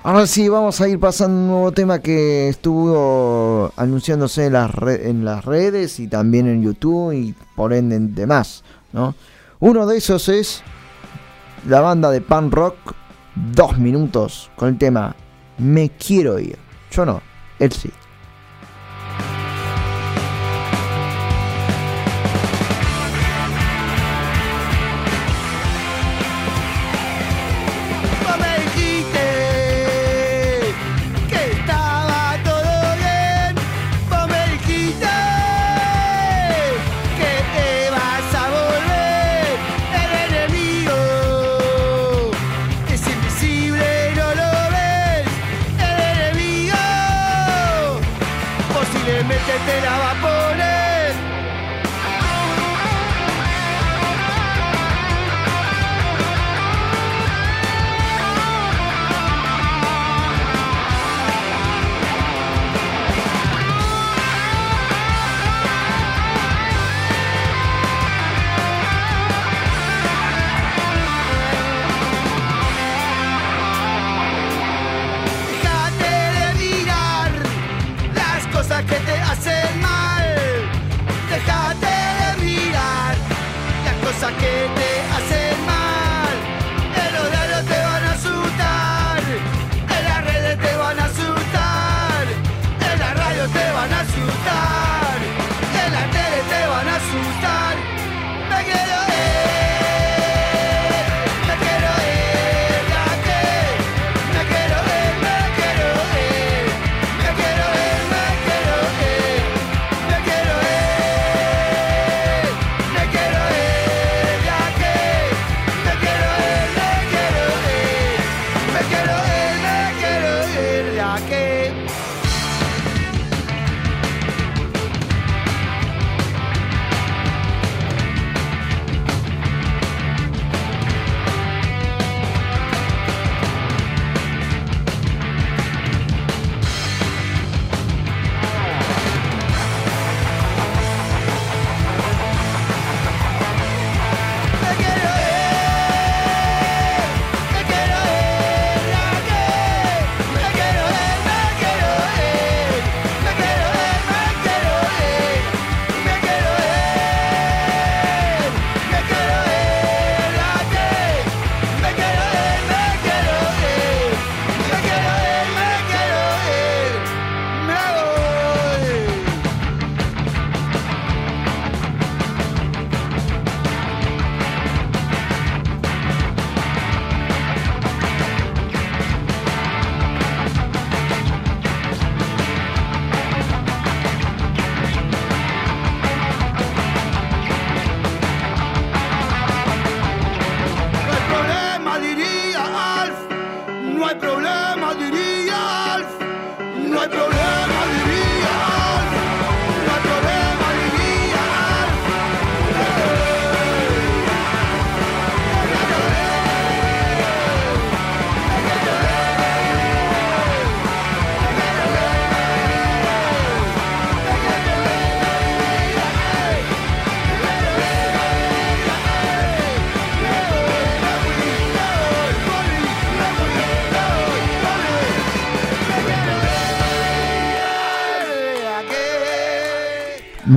Ahora sí, vamos a ir pasando un nuevo tema que estuvo anunciándose en las, redes y también en YouTube y por ende en demás, ¿no? Uno de esos es la banda de punk rock Dos Minutos con el tema Me Quiero Ir. Yo no, él sí.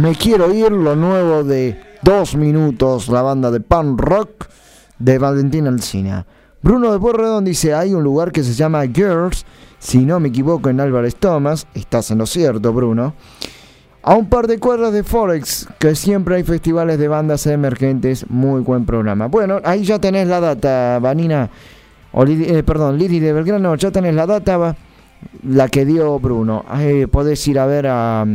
Me quiero ir, lo nuevo de Dos Minutos, la banda de punk rock de Valentín Alcina. Bruno de Porredón dice, hay un lugar que se llama Girls, si no me equivoco en Álvarez Thomas, estás en lo cierto Bruno. A un par de cuadras de Forex, que siempre hay festivales de bandas emergentes, muy buen programa. Bueno, ahí ya tenés la data, Vanina, o eh, perdón, Lili de Belgrano, ya tenés la data, la que dio Bruno. Eh, podés ir a ver a...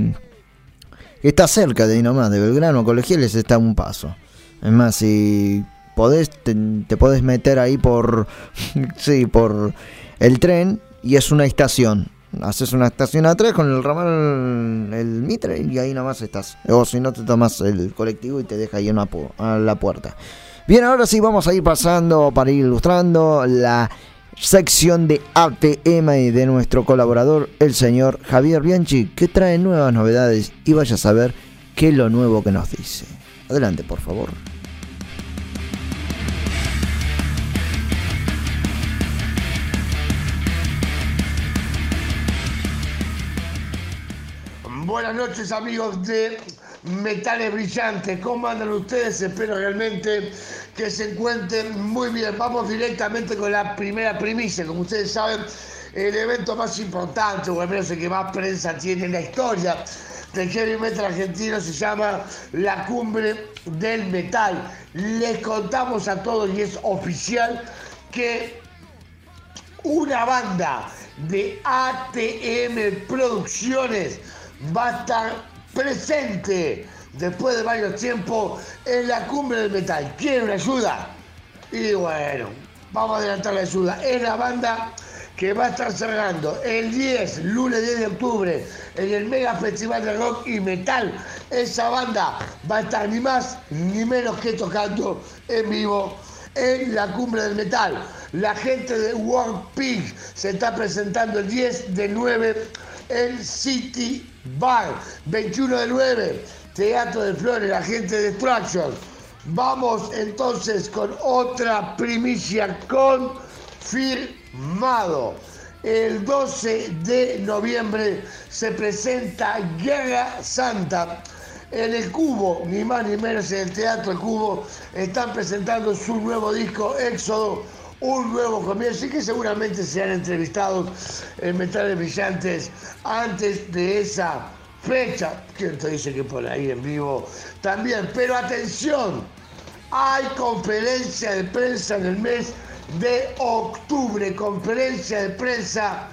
Está cerca de ahí nomás, de Belgrano, Colegiales está a un paso. Es más, si podés, te, podés meter ahí por, sí, por el tren y es una estación. Haces una estación a tres con el ramal, el Mitre y ahí nomás estás. O si no, te tomas el colectivo y te deja ahí una la puerta. Bien, ahora sí vamos a ir pasando para ir ilustrando la sección de ATM y de nuestro colaborador, el señor Javier Bianchi, que trae nuevas novedades y vaya a saber qué es lo nuevo que nos dice. Adelante, por favor. Buenas noches amigos de Metales Brillantes, ¿cómo andan ustedes? Espero realmente que se encuentren muy bien. Vamos directamente con la primera primicia, como ustedes saben, el evento más importante, o al menos el que más prensa tiene en la historia del heavy metal argentino se llama la Cumbre del Metal. Les contamos a todos y es oficial que una banda de ATM Producciones va a estar presente después de varios tiempos en la cumbre del metal. ¿Quieren ayuda? Y bueno, vamos a adelantar la ayuda. Es la banda que va a estar cerrando el 10, lunes 10 de octubre, en el Mega Festival de Rock y Metal. Esa banda va a estar ni más ni menos que tocando en vivo en la cumbre del metal. La gente de World Pig se está presentando el 10 de 9 en City Bar, 21 de 9, Teatro de Flores, la gente de Destruction. Vamos entonces con otra primicia confirmado. El 12 de noviembre se presenta Guerra Santa en el Cubo, ni más ni menos en el Teatro Cubo, están presentando su nuevo disco Éxodo, un nuevo comienzo y que seguramente serán entrevistados en Metales Brillantes antes de esa fecha. ¿Quién te dice que por ahí en vivo también? Pero atención, hay conferencia de prensa en el mes de octubre, conferencia de prensa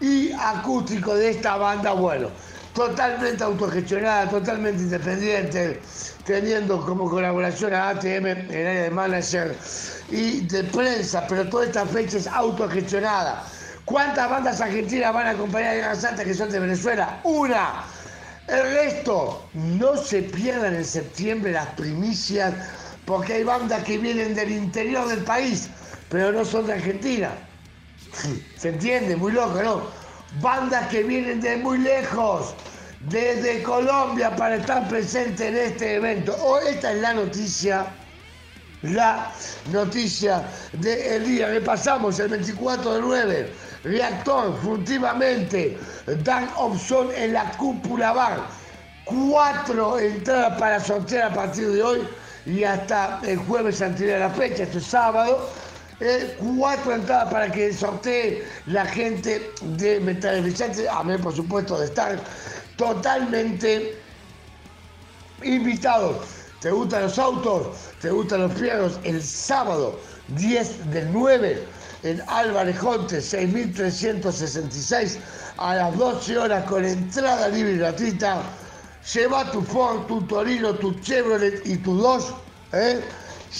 y acústico de esta banda. Bueno, totalmente autogestionada, totalmente independiente, teniendo como colaboración a ATM en el área de manager y de prensa, pero toda esta fecha es autogestionada. ¿Cuántas bandas argentinas van a acompañar a Santa que son de Venezuela? Una. El resto, no se pierdan en septiembre las primicias, porque hay bandas que vienen del interior del país, pero no son de Argentina. ¿Se entiende? Muy loco, ¿no? Bandas que vienen de muy lejos, desde Colombia, para estar presentes en este evento. Hoy esta es la noticia, la noticia del día. Repasamos el 24 de 9. Reactor, furtivamente, dan opción en la cúpula bar. Cuatro entradas para sortear a partir de hoy y hasta el jueves anterior a la fecha, esto es sábado. Eh, cuatro entradas para que sortee la gente de Metales Brillantes, a mí por supuesto de estar totalmente invitados. ¿Te gustan los autos? ¿Te gustan los fierros? El sábado 10 del 9 en Álvarez Jonte 6366 a las 12 horas con entrada libre y gratuita. Lleva tu Ford, tu Torino, tu Chevrolet y tu dos. ¿eh?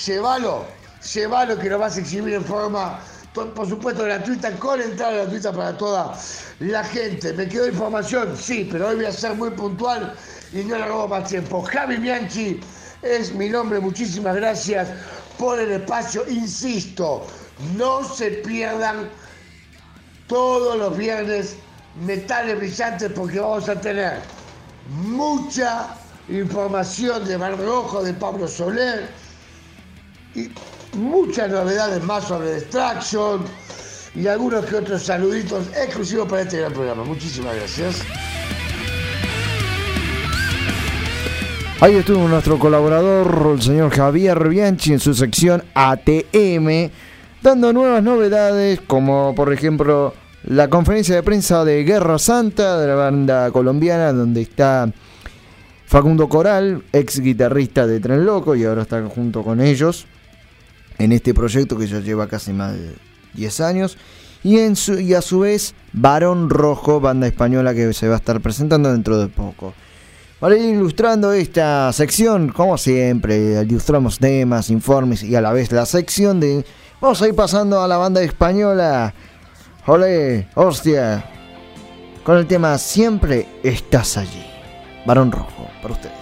Llévalo, llévalo que lo vas a exhibir en forma, por supuesto, gratuita, con entrada gratuita para toda la gente. ¿Me quedó información? Sí, pero hoy voy a ser muy puntual y no le robo más tiempo. Javi Bianchi es mi nombre, muchísimas gracias por el espacio. Insisto, no se pierdan todos los viernes metales brillantes porque vamos a tener mucha información de Rojo, de Pablo Soler y muchas novedades más sobre Distraction y algunos que otros saluditos exclusivos para este gran programa. Muchísimas gracias. Ahí estuvo nuestro colaborador, el señor Javier Bianchi, en su sección ATM, dando nuevas novedades, como por ejemplo la conferencia de prensa de Guerra Santa de la banda colombiana, donde está Facundo Coral, ex guitarrista de Tren Loco, y ahora está junto con ellos en este proyecto que ya lleva casi más de 10 años. Y, en su, y a su vez, Barón Rojo, banda española que se va a estar presentando dentro de poco. Para ir ilustrando esta sección, como siempre, ilustramos temas, informes y a la vez la sección de... Vamos a ir pasando a la banda española. Ole, hostia. Con el tema Siempre estás allí. Barón Rojo, para ustedes.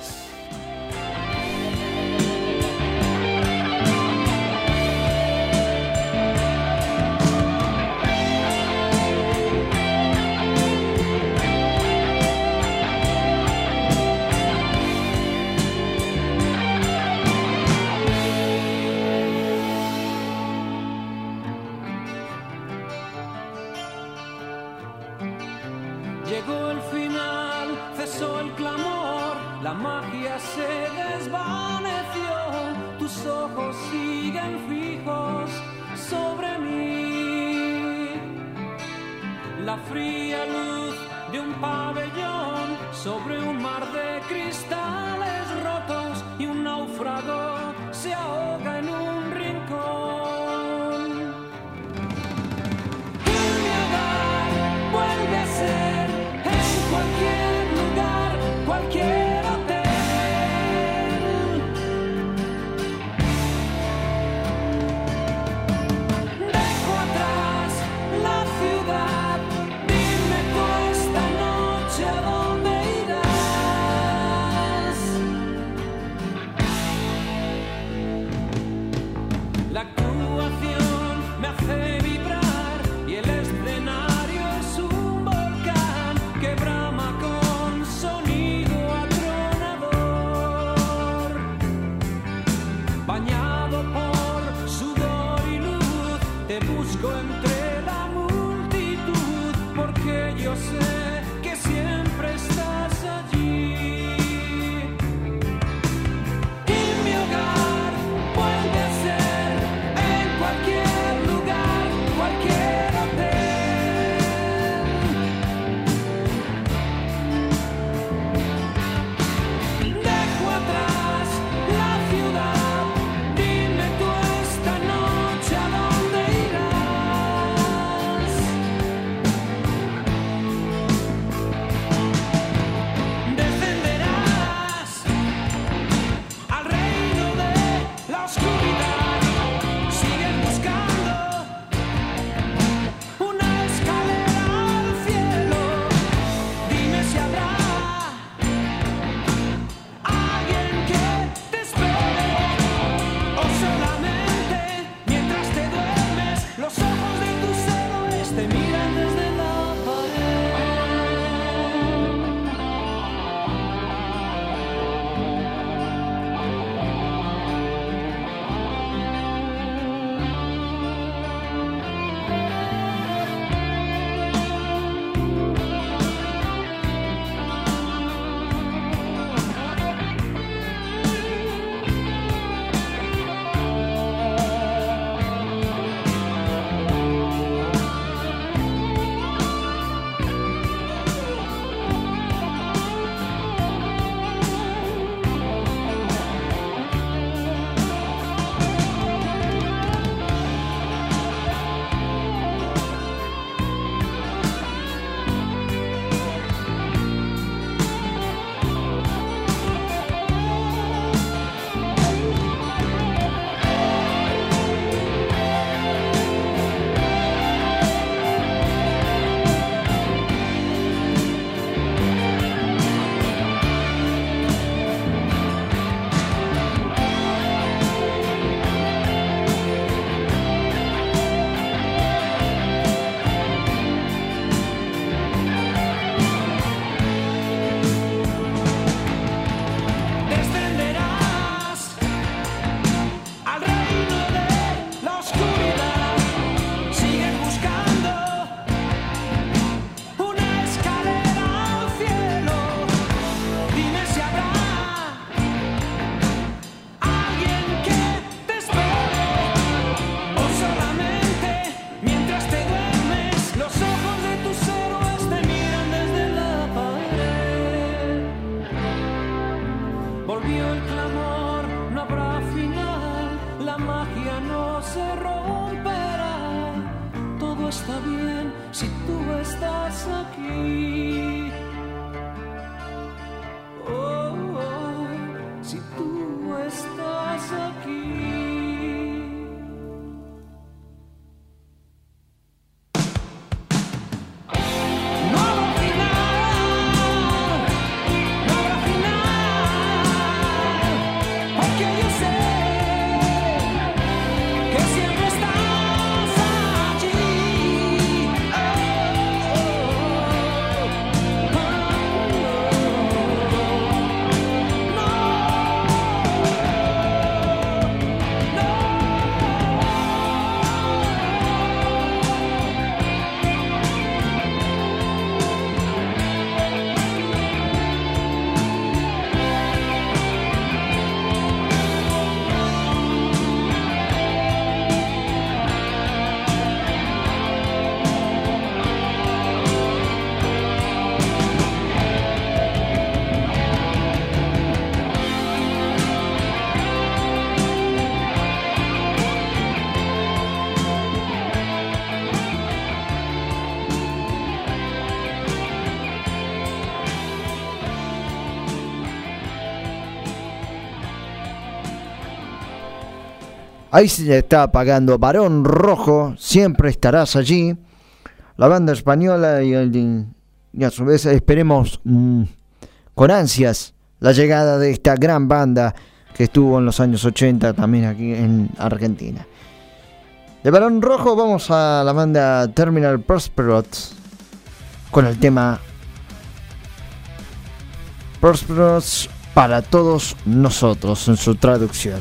Clamor, la magia se desvaneció, tus ojos siguen fijos sobre mí. La fría luz de un pabellón sobre un mar de cristales rotos y un náufrago Ahí se está apagando Varón Rojo, siempre estarás allí. La banda española y, el- y a su vez esperemos mm, con ansias la llegada de esta gran banda que estuvo en los años 80 también aquí en Argentina. De Varón Rojo vamos a la banda Terminal Prosperous con el tema Prosperous para todos nosotros en su traducción.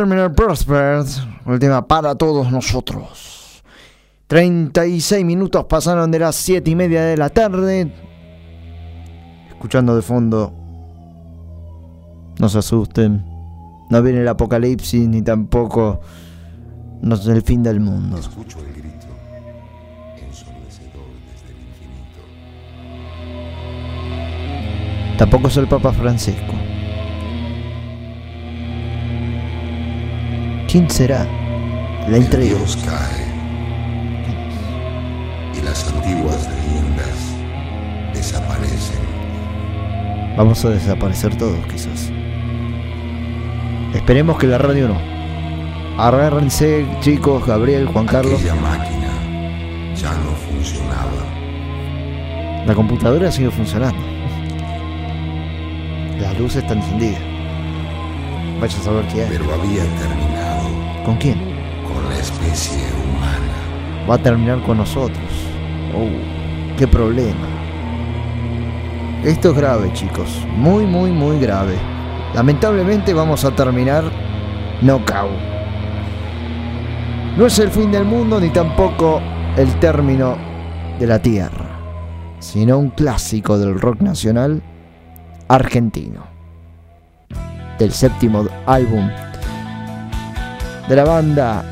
Terminal Prospers, última para todos nosotros. 36 minutos pasaron de las 7 y media de la tarde. Escuchando de fondo. No se asusten. No viene el apocalipsis ni tampoco no es el fin del mundo. Escucho el grito, ensordecedor desde el infinito. Tampoco es el Papa Francisco. ¿Quién será? La El intriga. Dios cae y las antiguas leyendas desaparecen. Vamos a desaparecer todos, quizás. Esperemos que la radio no. Agárrense, chicos, Gabriel, Juan Carlos. Aquella máquina ya no funcionaba. La computadora sigue funcionando. La luz está encendida. Vaya a saber qué hay. Pero había terminado ¿Con quién? con la especie humana. Va a terminar con nosotros. Oh, qué problema. Esto es grave, chicos. Muy, muy, muy grave. Lamentablemente vamos a terminar knockout. No es el fin del mundo ni tampoco el término de la Tierra, sino un clásico del rock nacional argentino. Del séptimo álbum de la banda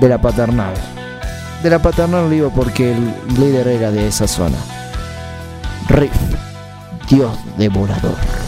de la paternal. De la paternal digo porque el líder era de esa zona. Riff, Dios devorador.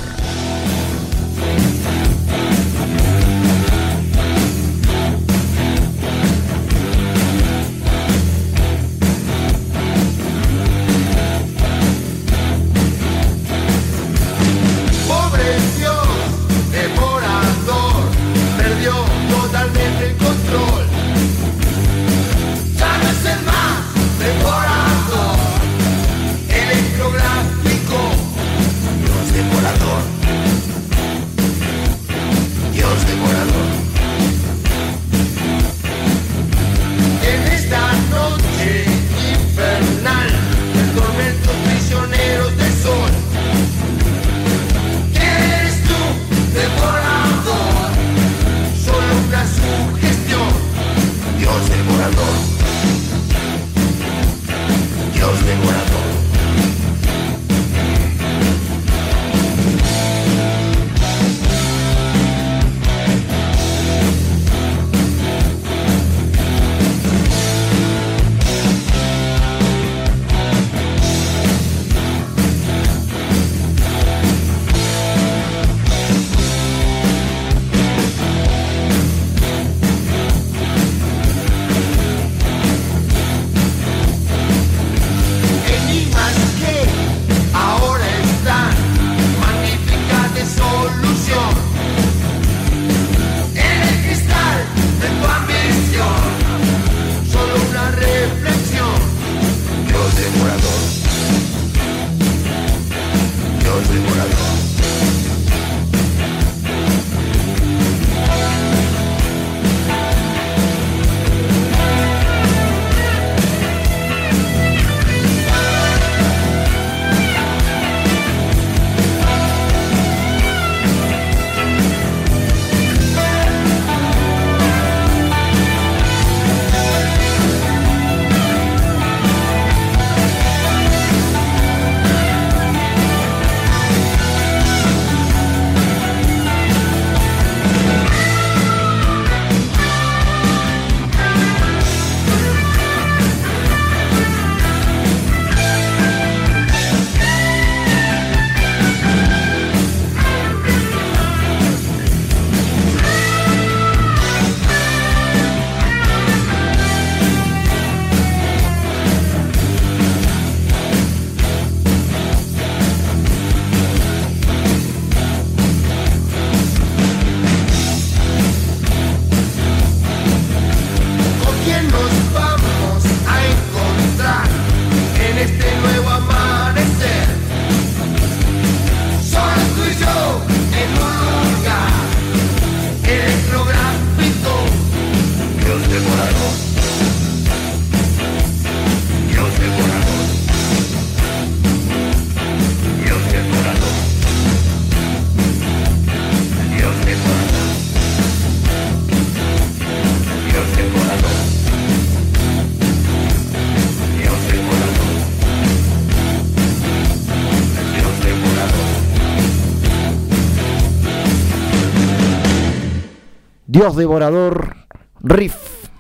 Dios Devorador, riff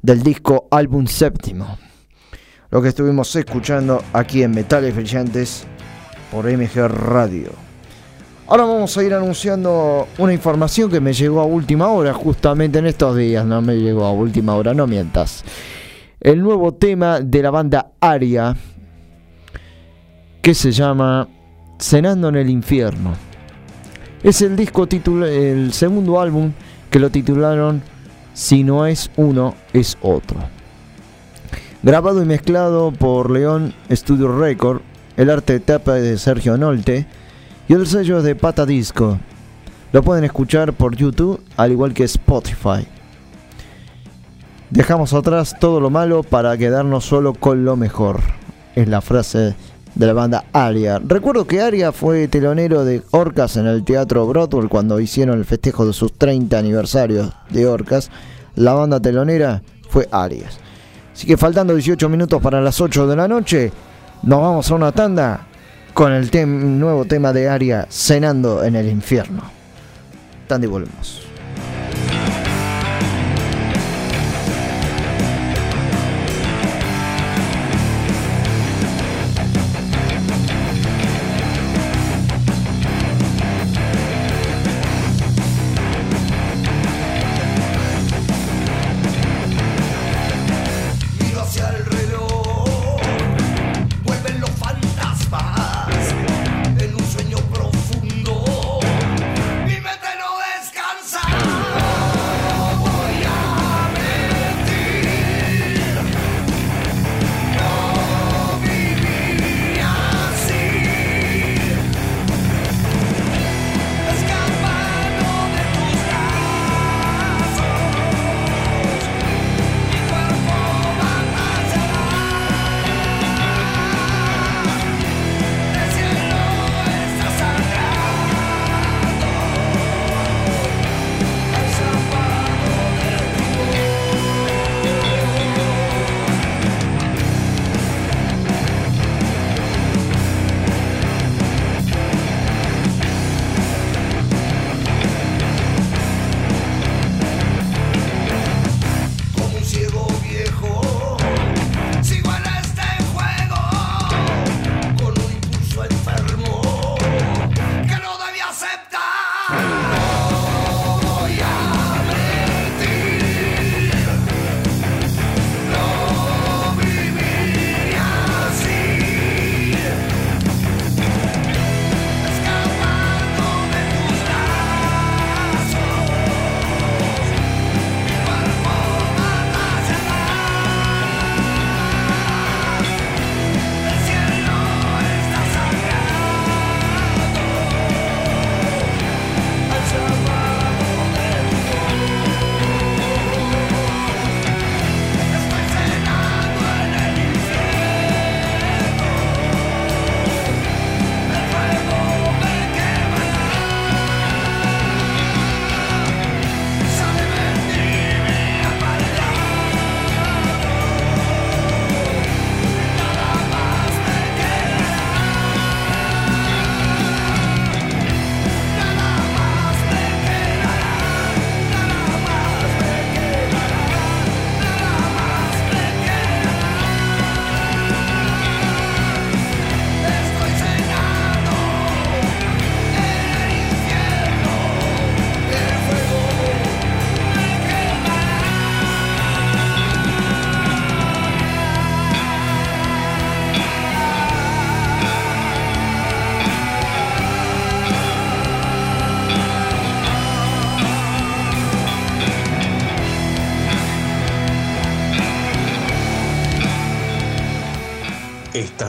del disco álbum séptimo. Lo que estuvimos escuchando aquí en Metales Brillantes por MG Radio. Ahora vamos a ir anunciando una información que me llegó a última hora, justamente en estos días, no me llegó a última hora, no mientas. El nuevo tema de la banda Aria, que se llama Cenando en el Infierno. Es el disco titula el segundo álbum que lo titularon Si no es uno, es otro. Grabado y mezclado por León Studio Record, el arte de tapa de Sergio Nolte y el sello de Pata Disco. Lo pueden escuchar por YouTube al igual que Spotify. Dejamos atrás todo lo malo para quedarnos solo con lo mejor. Es la frase de la banda Aria. Recuerdo que Aria fue telonero de Orcas en el Teatro Broadway cuando hicieron el festejo de sus 30 aniversarios de Orcas. La banda telonera fue Arias. Así que faltando 18 minutos para las 8 de la noche, nos vamos a una tanda con el nuevo tema de Aria, Cenando en el Infierno. Tanda y volvemos.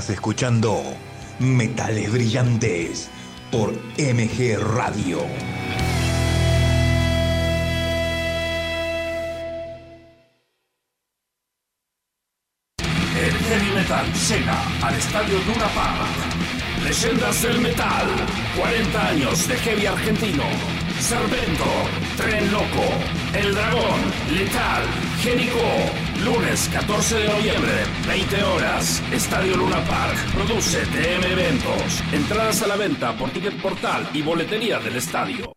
Escuchando Metales Brillantes por MG Radio. El heavy metal llega al estadio Park. Leyendas del metal, 40 años de heavy argentino. Servento, Tren Loco, El Dragón, Letal, Génico. Lunes 14 de noviembre, 20 horas, Estadio Luna Park. Produce TM Eventos. Entradas a la venta por Ticket Portal y boletería del estadio.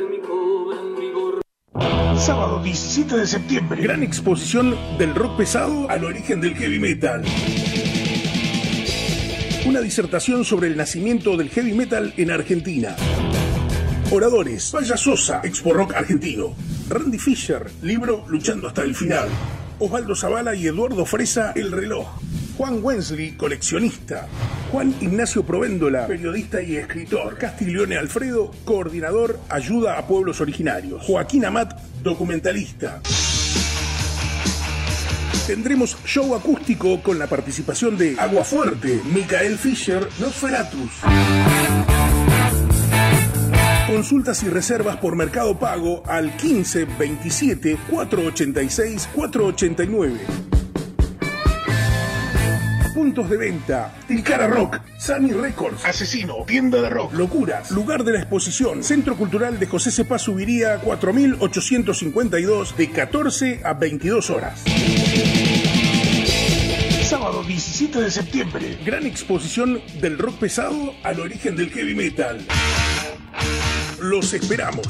Sábado 17 de septiembre. Gran exposición del rock pesado al origen del heavy metal. Una disertación sobre el nacimiento del heavy metal en Argentina. Oradores, Vaya Sosa, Expo Rock Argentino. Randy Fisher, libro Luchando hasta el final. Osvaldo Zavala y Eduardo Fresa, El reloj. Juan Wensley, coleccionista. Juan Ignacio Provéndola, periodista y escritor. Castiglione Alfredo, coordinador, ayuda a pueblos originarios. Joaquín Amat, documentalista. Tendremos show acústico con la participación de Agua Fuerte, Micael Fischer, Nosferatus. Consultas y reservas por Mercado Pago al 15 27 486 489. Puntos de venta: Tilcara Rock, Sunny Records, Asesino, Tienda de Rock, Locuras, Lugar de la Exposición, Centro Cultural de José Cepaz Subiría 4852 de 14 a 22 horas. Sábado 17 de septiembre, gran exposición del rock pesado al origen del heavy metal. Los esperamos.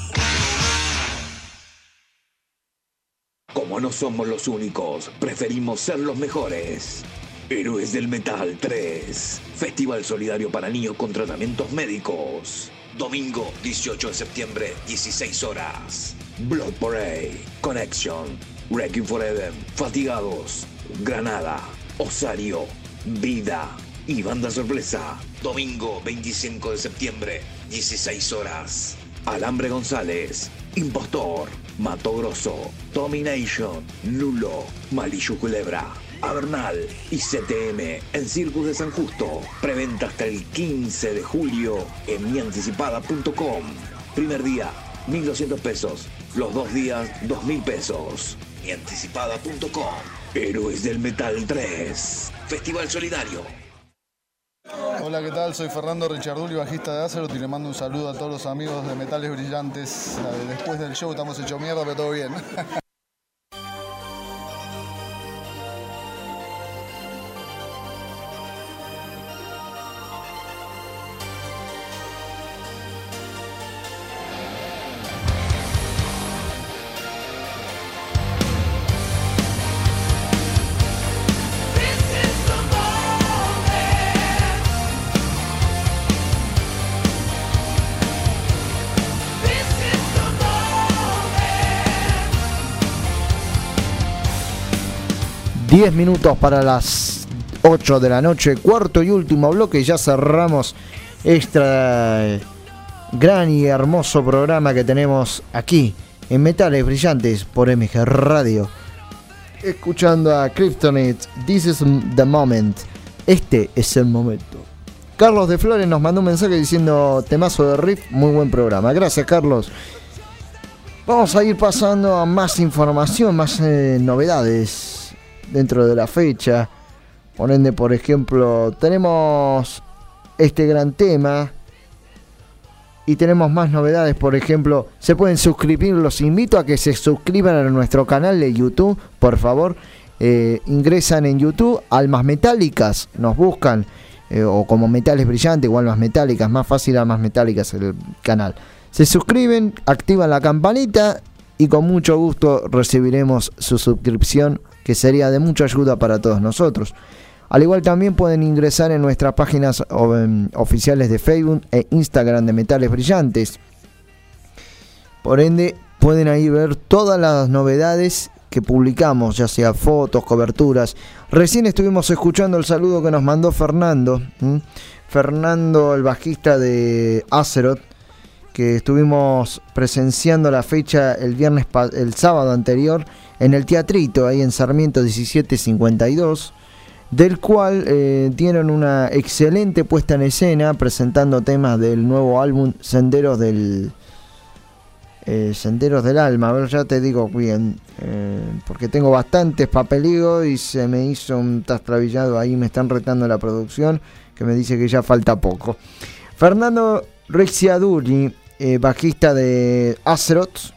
Como no somos los únicos, preferimos ser los mejores. Héroes del Metal 3. Festival solidario para niños con tratamientos médicos. Domingo 18 de septiembre, 16 horas. Blood Parade, Connection, Wrecking Forever, Fatigados, Granada, Osario, Vida y Banda Sorpresa. Domingo 25 de septiembre, 16 horas. Alambre González, Impostor, Mato Grosso, Domination, Lulo, Malillu Culebra, Avernal y CTM en Circus de San Justo. Preventa hasta el 15 de julio en mianticipada.com. Primer día, 1.200 pesos. Los dos días, 2.000 pesos. Mianticipada.com. Héroes del Metal 3. Festival Solidario. Hola, ¿qué tal? Soy Fernando Richardulli, bajista de Azeroth y le mando un saludo a todos los amigos de Metales Brillantes. Después del show estamos hecho mierda, pero todo bien. Diez minutos para las 8 de la noche, cuarto y último bloque, ya cerramos este gran y hermoso programa que tenemos aquí en Metales Brillantes por MG Radio. Escuchando a Kryptonite, This is the moment. Este es el momento. Carlos de Flores nos mandó un mensaje diciendo temazo de riff, muy buen programa. Gracias Carlos. Vamos a ir pasando a más información, más eh, novedades dentro de la fecha. Por ende, por ejemplo, tenemos este gran tema y tenemos más novedades. Por ejemplo, se pueden suscribir. Los invito a que se suscriban a nuestro canal de YouTube, por favor. Eh, ingresan en YouTube, Almas Metálicas, nos buscan, eh, o como Metales Brillantes o Almas Metálicas, más fácil Almas Metálicas el canal. Se suscriben, activan la campanita y con mucho gusto recibiremos su suscripción que sería de mucha ayuda para todos nosotros. Al igual también pueden ingresar en nuestras páginas em, oficiales de Facebook e Instagram de Metales Brillantes. Por ende, pueden ahí ver todas las novedades que publicamos, ya sea fotos, coberturas. Recién estuvimos escuchando el saludo que nos mandó Fernando. Fernando, el bajista de Azeroth, que estuvimos presenciando la fecha el viernes, el sábado anterior en el teatrito ahí en Sarmiento 1752 del cual eh, dieron una excelente puesta en escena presentando temas del nuevo álbum Senderos del eh, Senderos del Alma. A ver, ya te digo bien, eh, porque tengo bastantes papelillos y se me hizo un tastrabillado ahí, me están retando la producción, que me dice que ya falta poco. Fernando Rexiaduri, eh, bajista de Azeroth,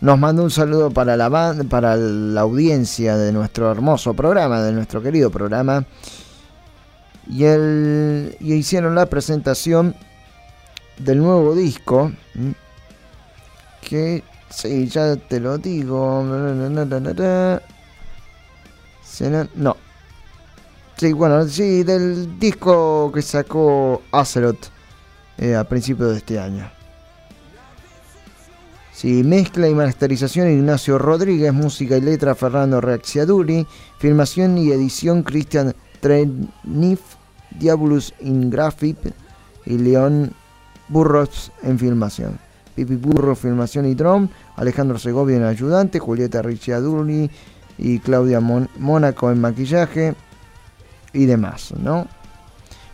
nos mandó un saludo para la, para la audiencia de nuestro hermoso programa, de nuestro querido programa. Y, el, y hicieron la presentación del nuevo disco. Que, sí, ya te lo digo. No. Sí, bueno, sí, del disco que sacó Azeroth eh, a principios de este año. Sí, mezcla y masterización Ignacio Rodríguez, música y letra Fernando Reaxiaduri, filmación y edición Cristian Trenif, Diabolus in Graphic y León Burros en filmación. Pipi Burro, filmación y drum, Alejandro Segovia en ayudante, Julieta Ricciaduri y Claudia Mónaco en maquillaje y demás, ¿no?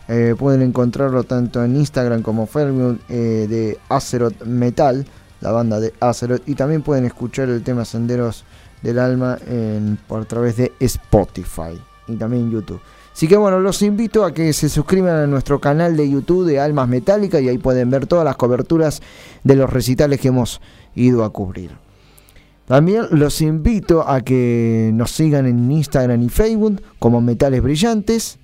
Eh, pueden encontrarlo tanto en Instagram como Facebook eh, de Azeroth Metal, la banda de Azeroth, y también pueden escuchar el tema Senderos del Alma en, por través de Spotify y también YouTube. Así que bueno, los invito a que se suscriban a nuestro canal de YouTube de Almas Metálicas y ahí pueden ver todas las coberturas de los recitales que hemos ido a cubrir. También los invito a que nos sigan en Instagram y Facebook como Metales Brillantes.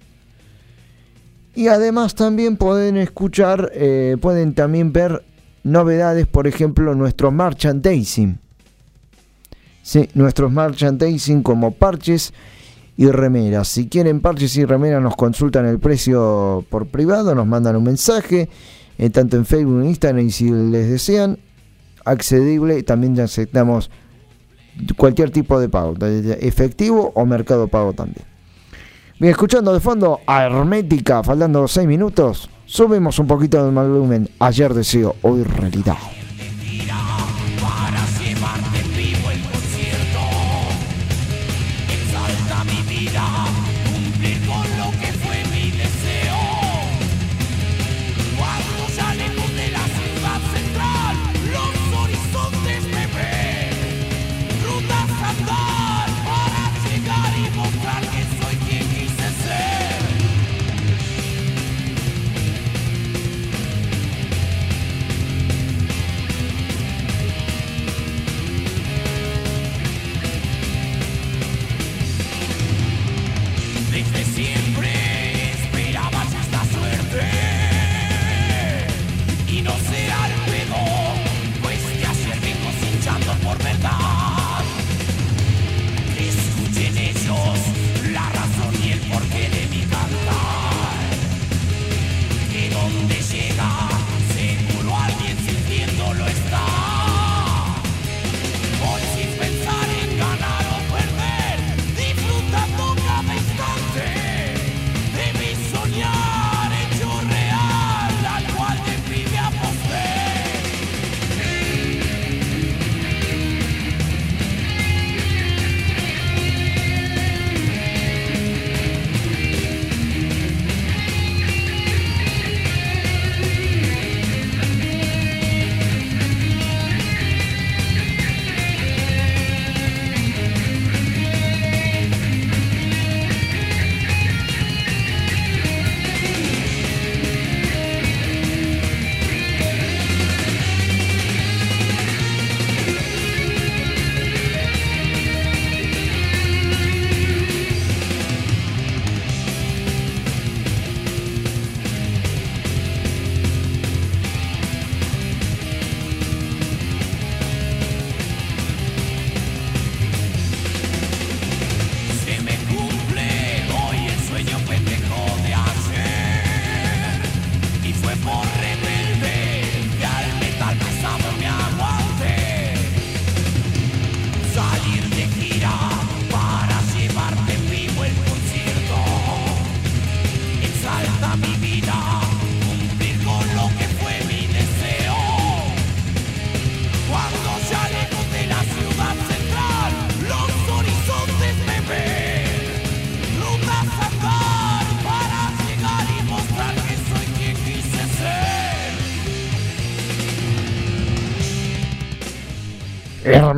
Y además también pueden escuchar, eh, pueden también ver novedades, por ejemplo, nuestro merchandising. Sí, nuestros merchandising como parches y remeras. Si quieren parches y remeras nos consultan el precio por privado, nos mandan un mensaje, eh, tanto en Facebook e Instagram, y si les desean, accedible, también aceptamos cualquier tipo de pago, efectivo o mercado pago también. Bien, escuchando de fondo a Hermética, faltando 6 minutos, subimos un poquito del volumen. Ayer deseo, hoy realidad.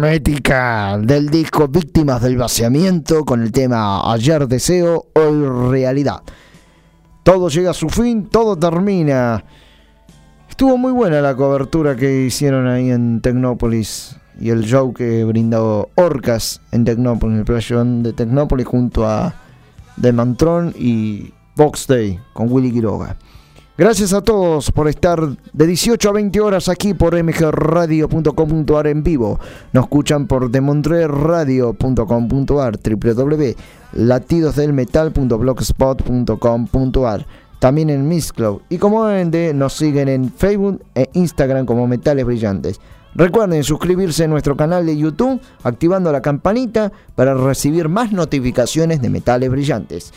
Hermética del disco Víctimas del Vaciamiento con el tema Ayer Deseo, Hoy Realidad. Todo llega a su fin, todo termina. Estuvo muy buena la cobertura que hicieron ahí en Tecnópolis y el show que brindó Orcas en Tecnópolis, en el playón de Tecnópolis junto a Demantron y Box Day con Willy Quiroga. Gracias a todos por estar de 18 a 20 horas aquí por mgradio.com.ar en vivo. Nos escuchan por demontrerradio.com.ar, www.latidosdelmetal.blogspot.com.ar, también en Mixcloud y como ende nos siguen en Facebook e Instagram como Metales Brillantes. Recuerden suscribirse a nuestro canal de YouTube activando la campanita para recibir más notificaciones de Metales Brillantes.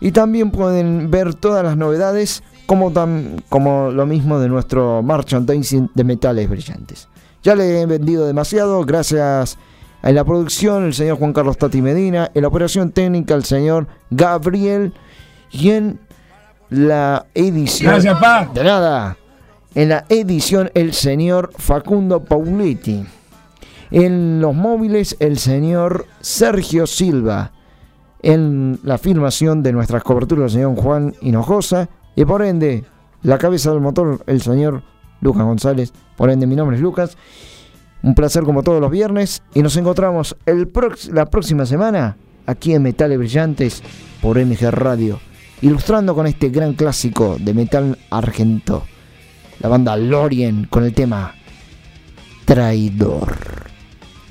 Y también pueden ver todas las novedades como, tam- como lo mismo de nuestro merchandising de metales brillantes. Ya le he vendido demasiado, gracias a la producción el señor Juan Carlos Tati Medina, en la operación técnica el señor Gabriel y en la edición... Gracias, pa. De nada. En la edición el señor Facundo Pauletti. En los móviles el señor Sergio Silva. En la filmación de nuestras coberturas el señor Juan Hinojosa. Y por ende, la cabeza del motor el señor Lucas González. Por ende, mi nombre es Lucas. Un placer como todos los viernes. Y nos encontramos el la próxima semana aquí en Metales Brillantes por MG Radio. Ilustrando con este gran clásico de metal argento. La banda Lorien con el tema Traidor.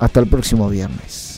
Hasta el próximo viernes.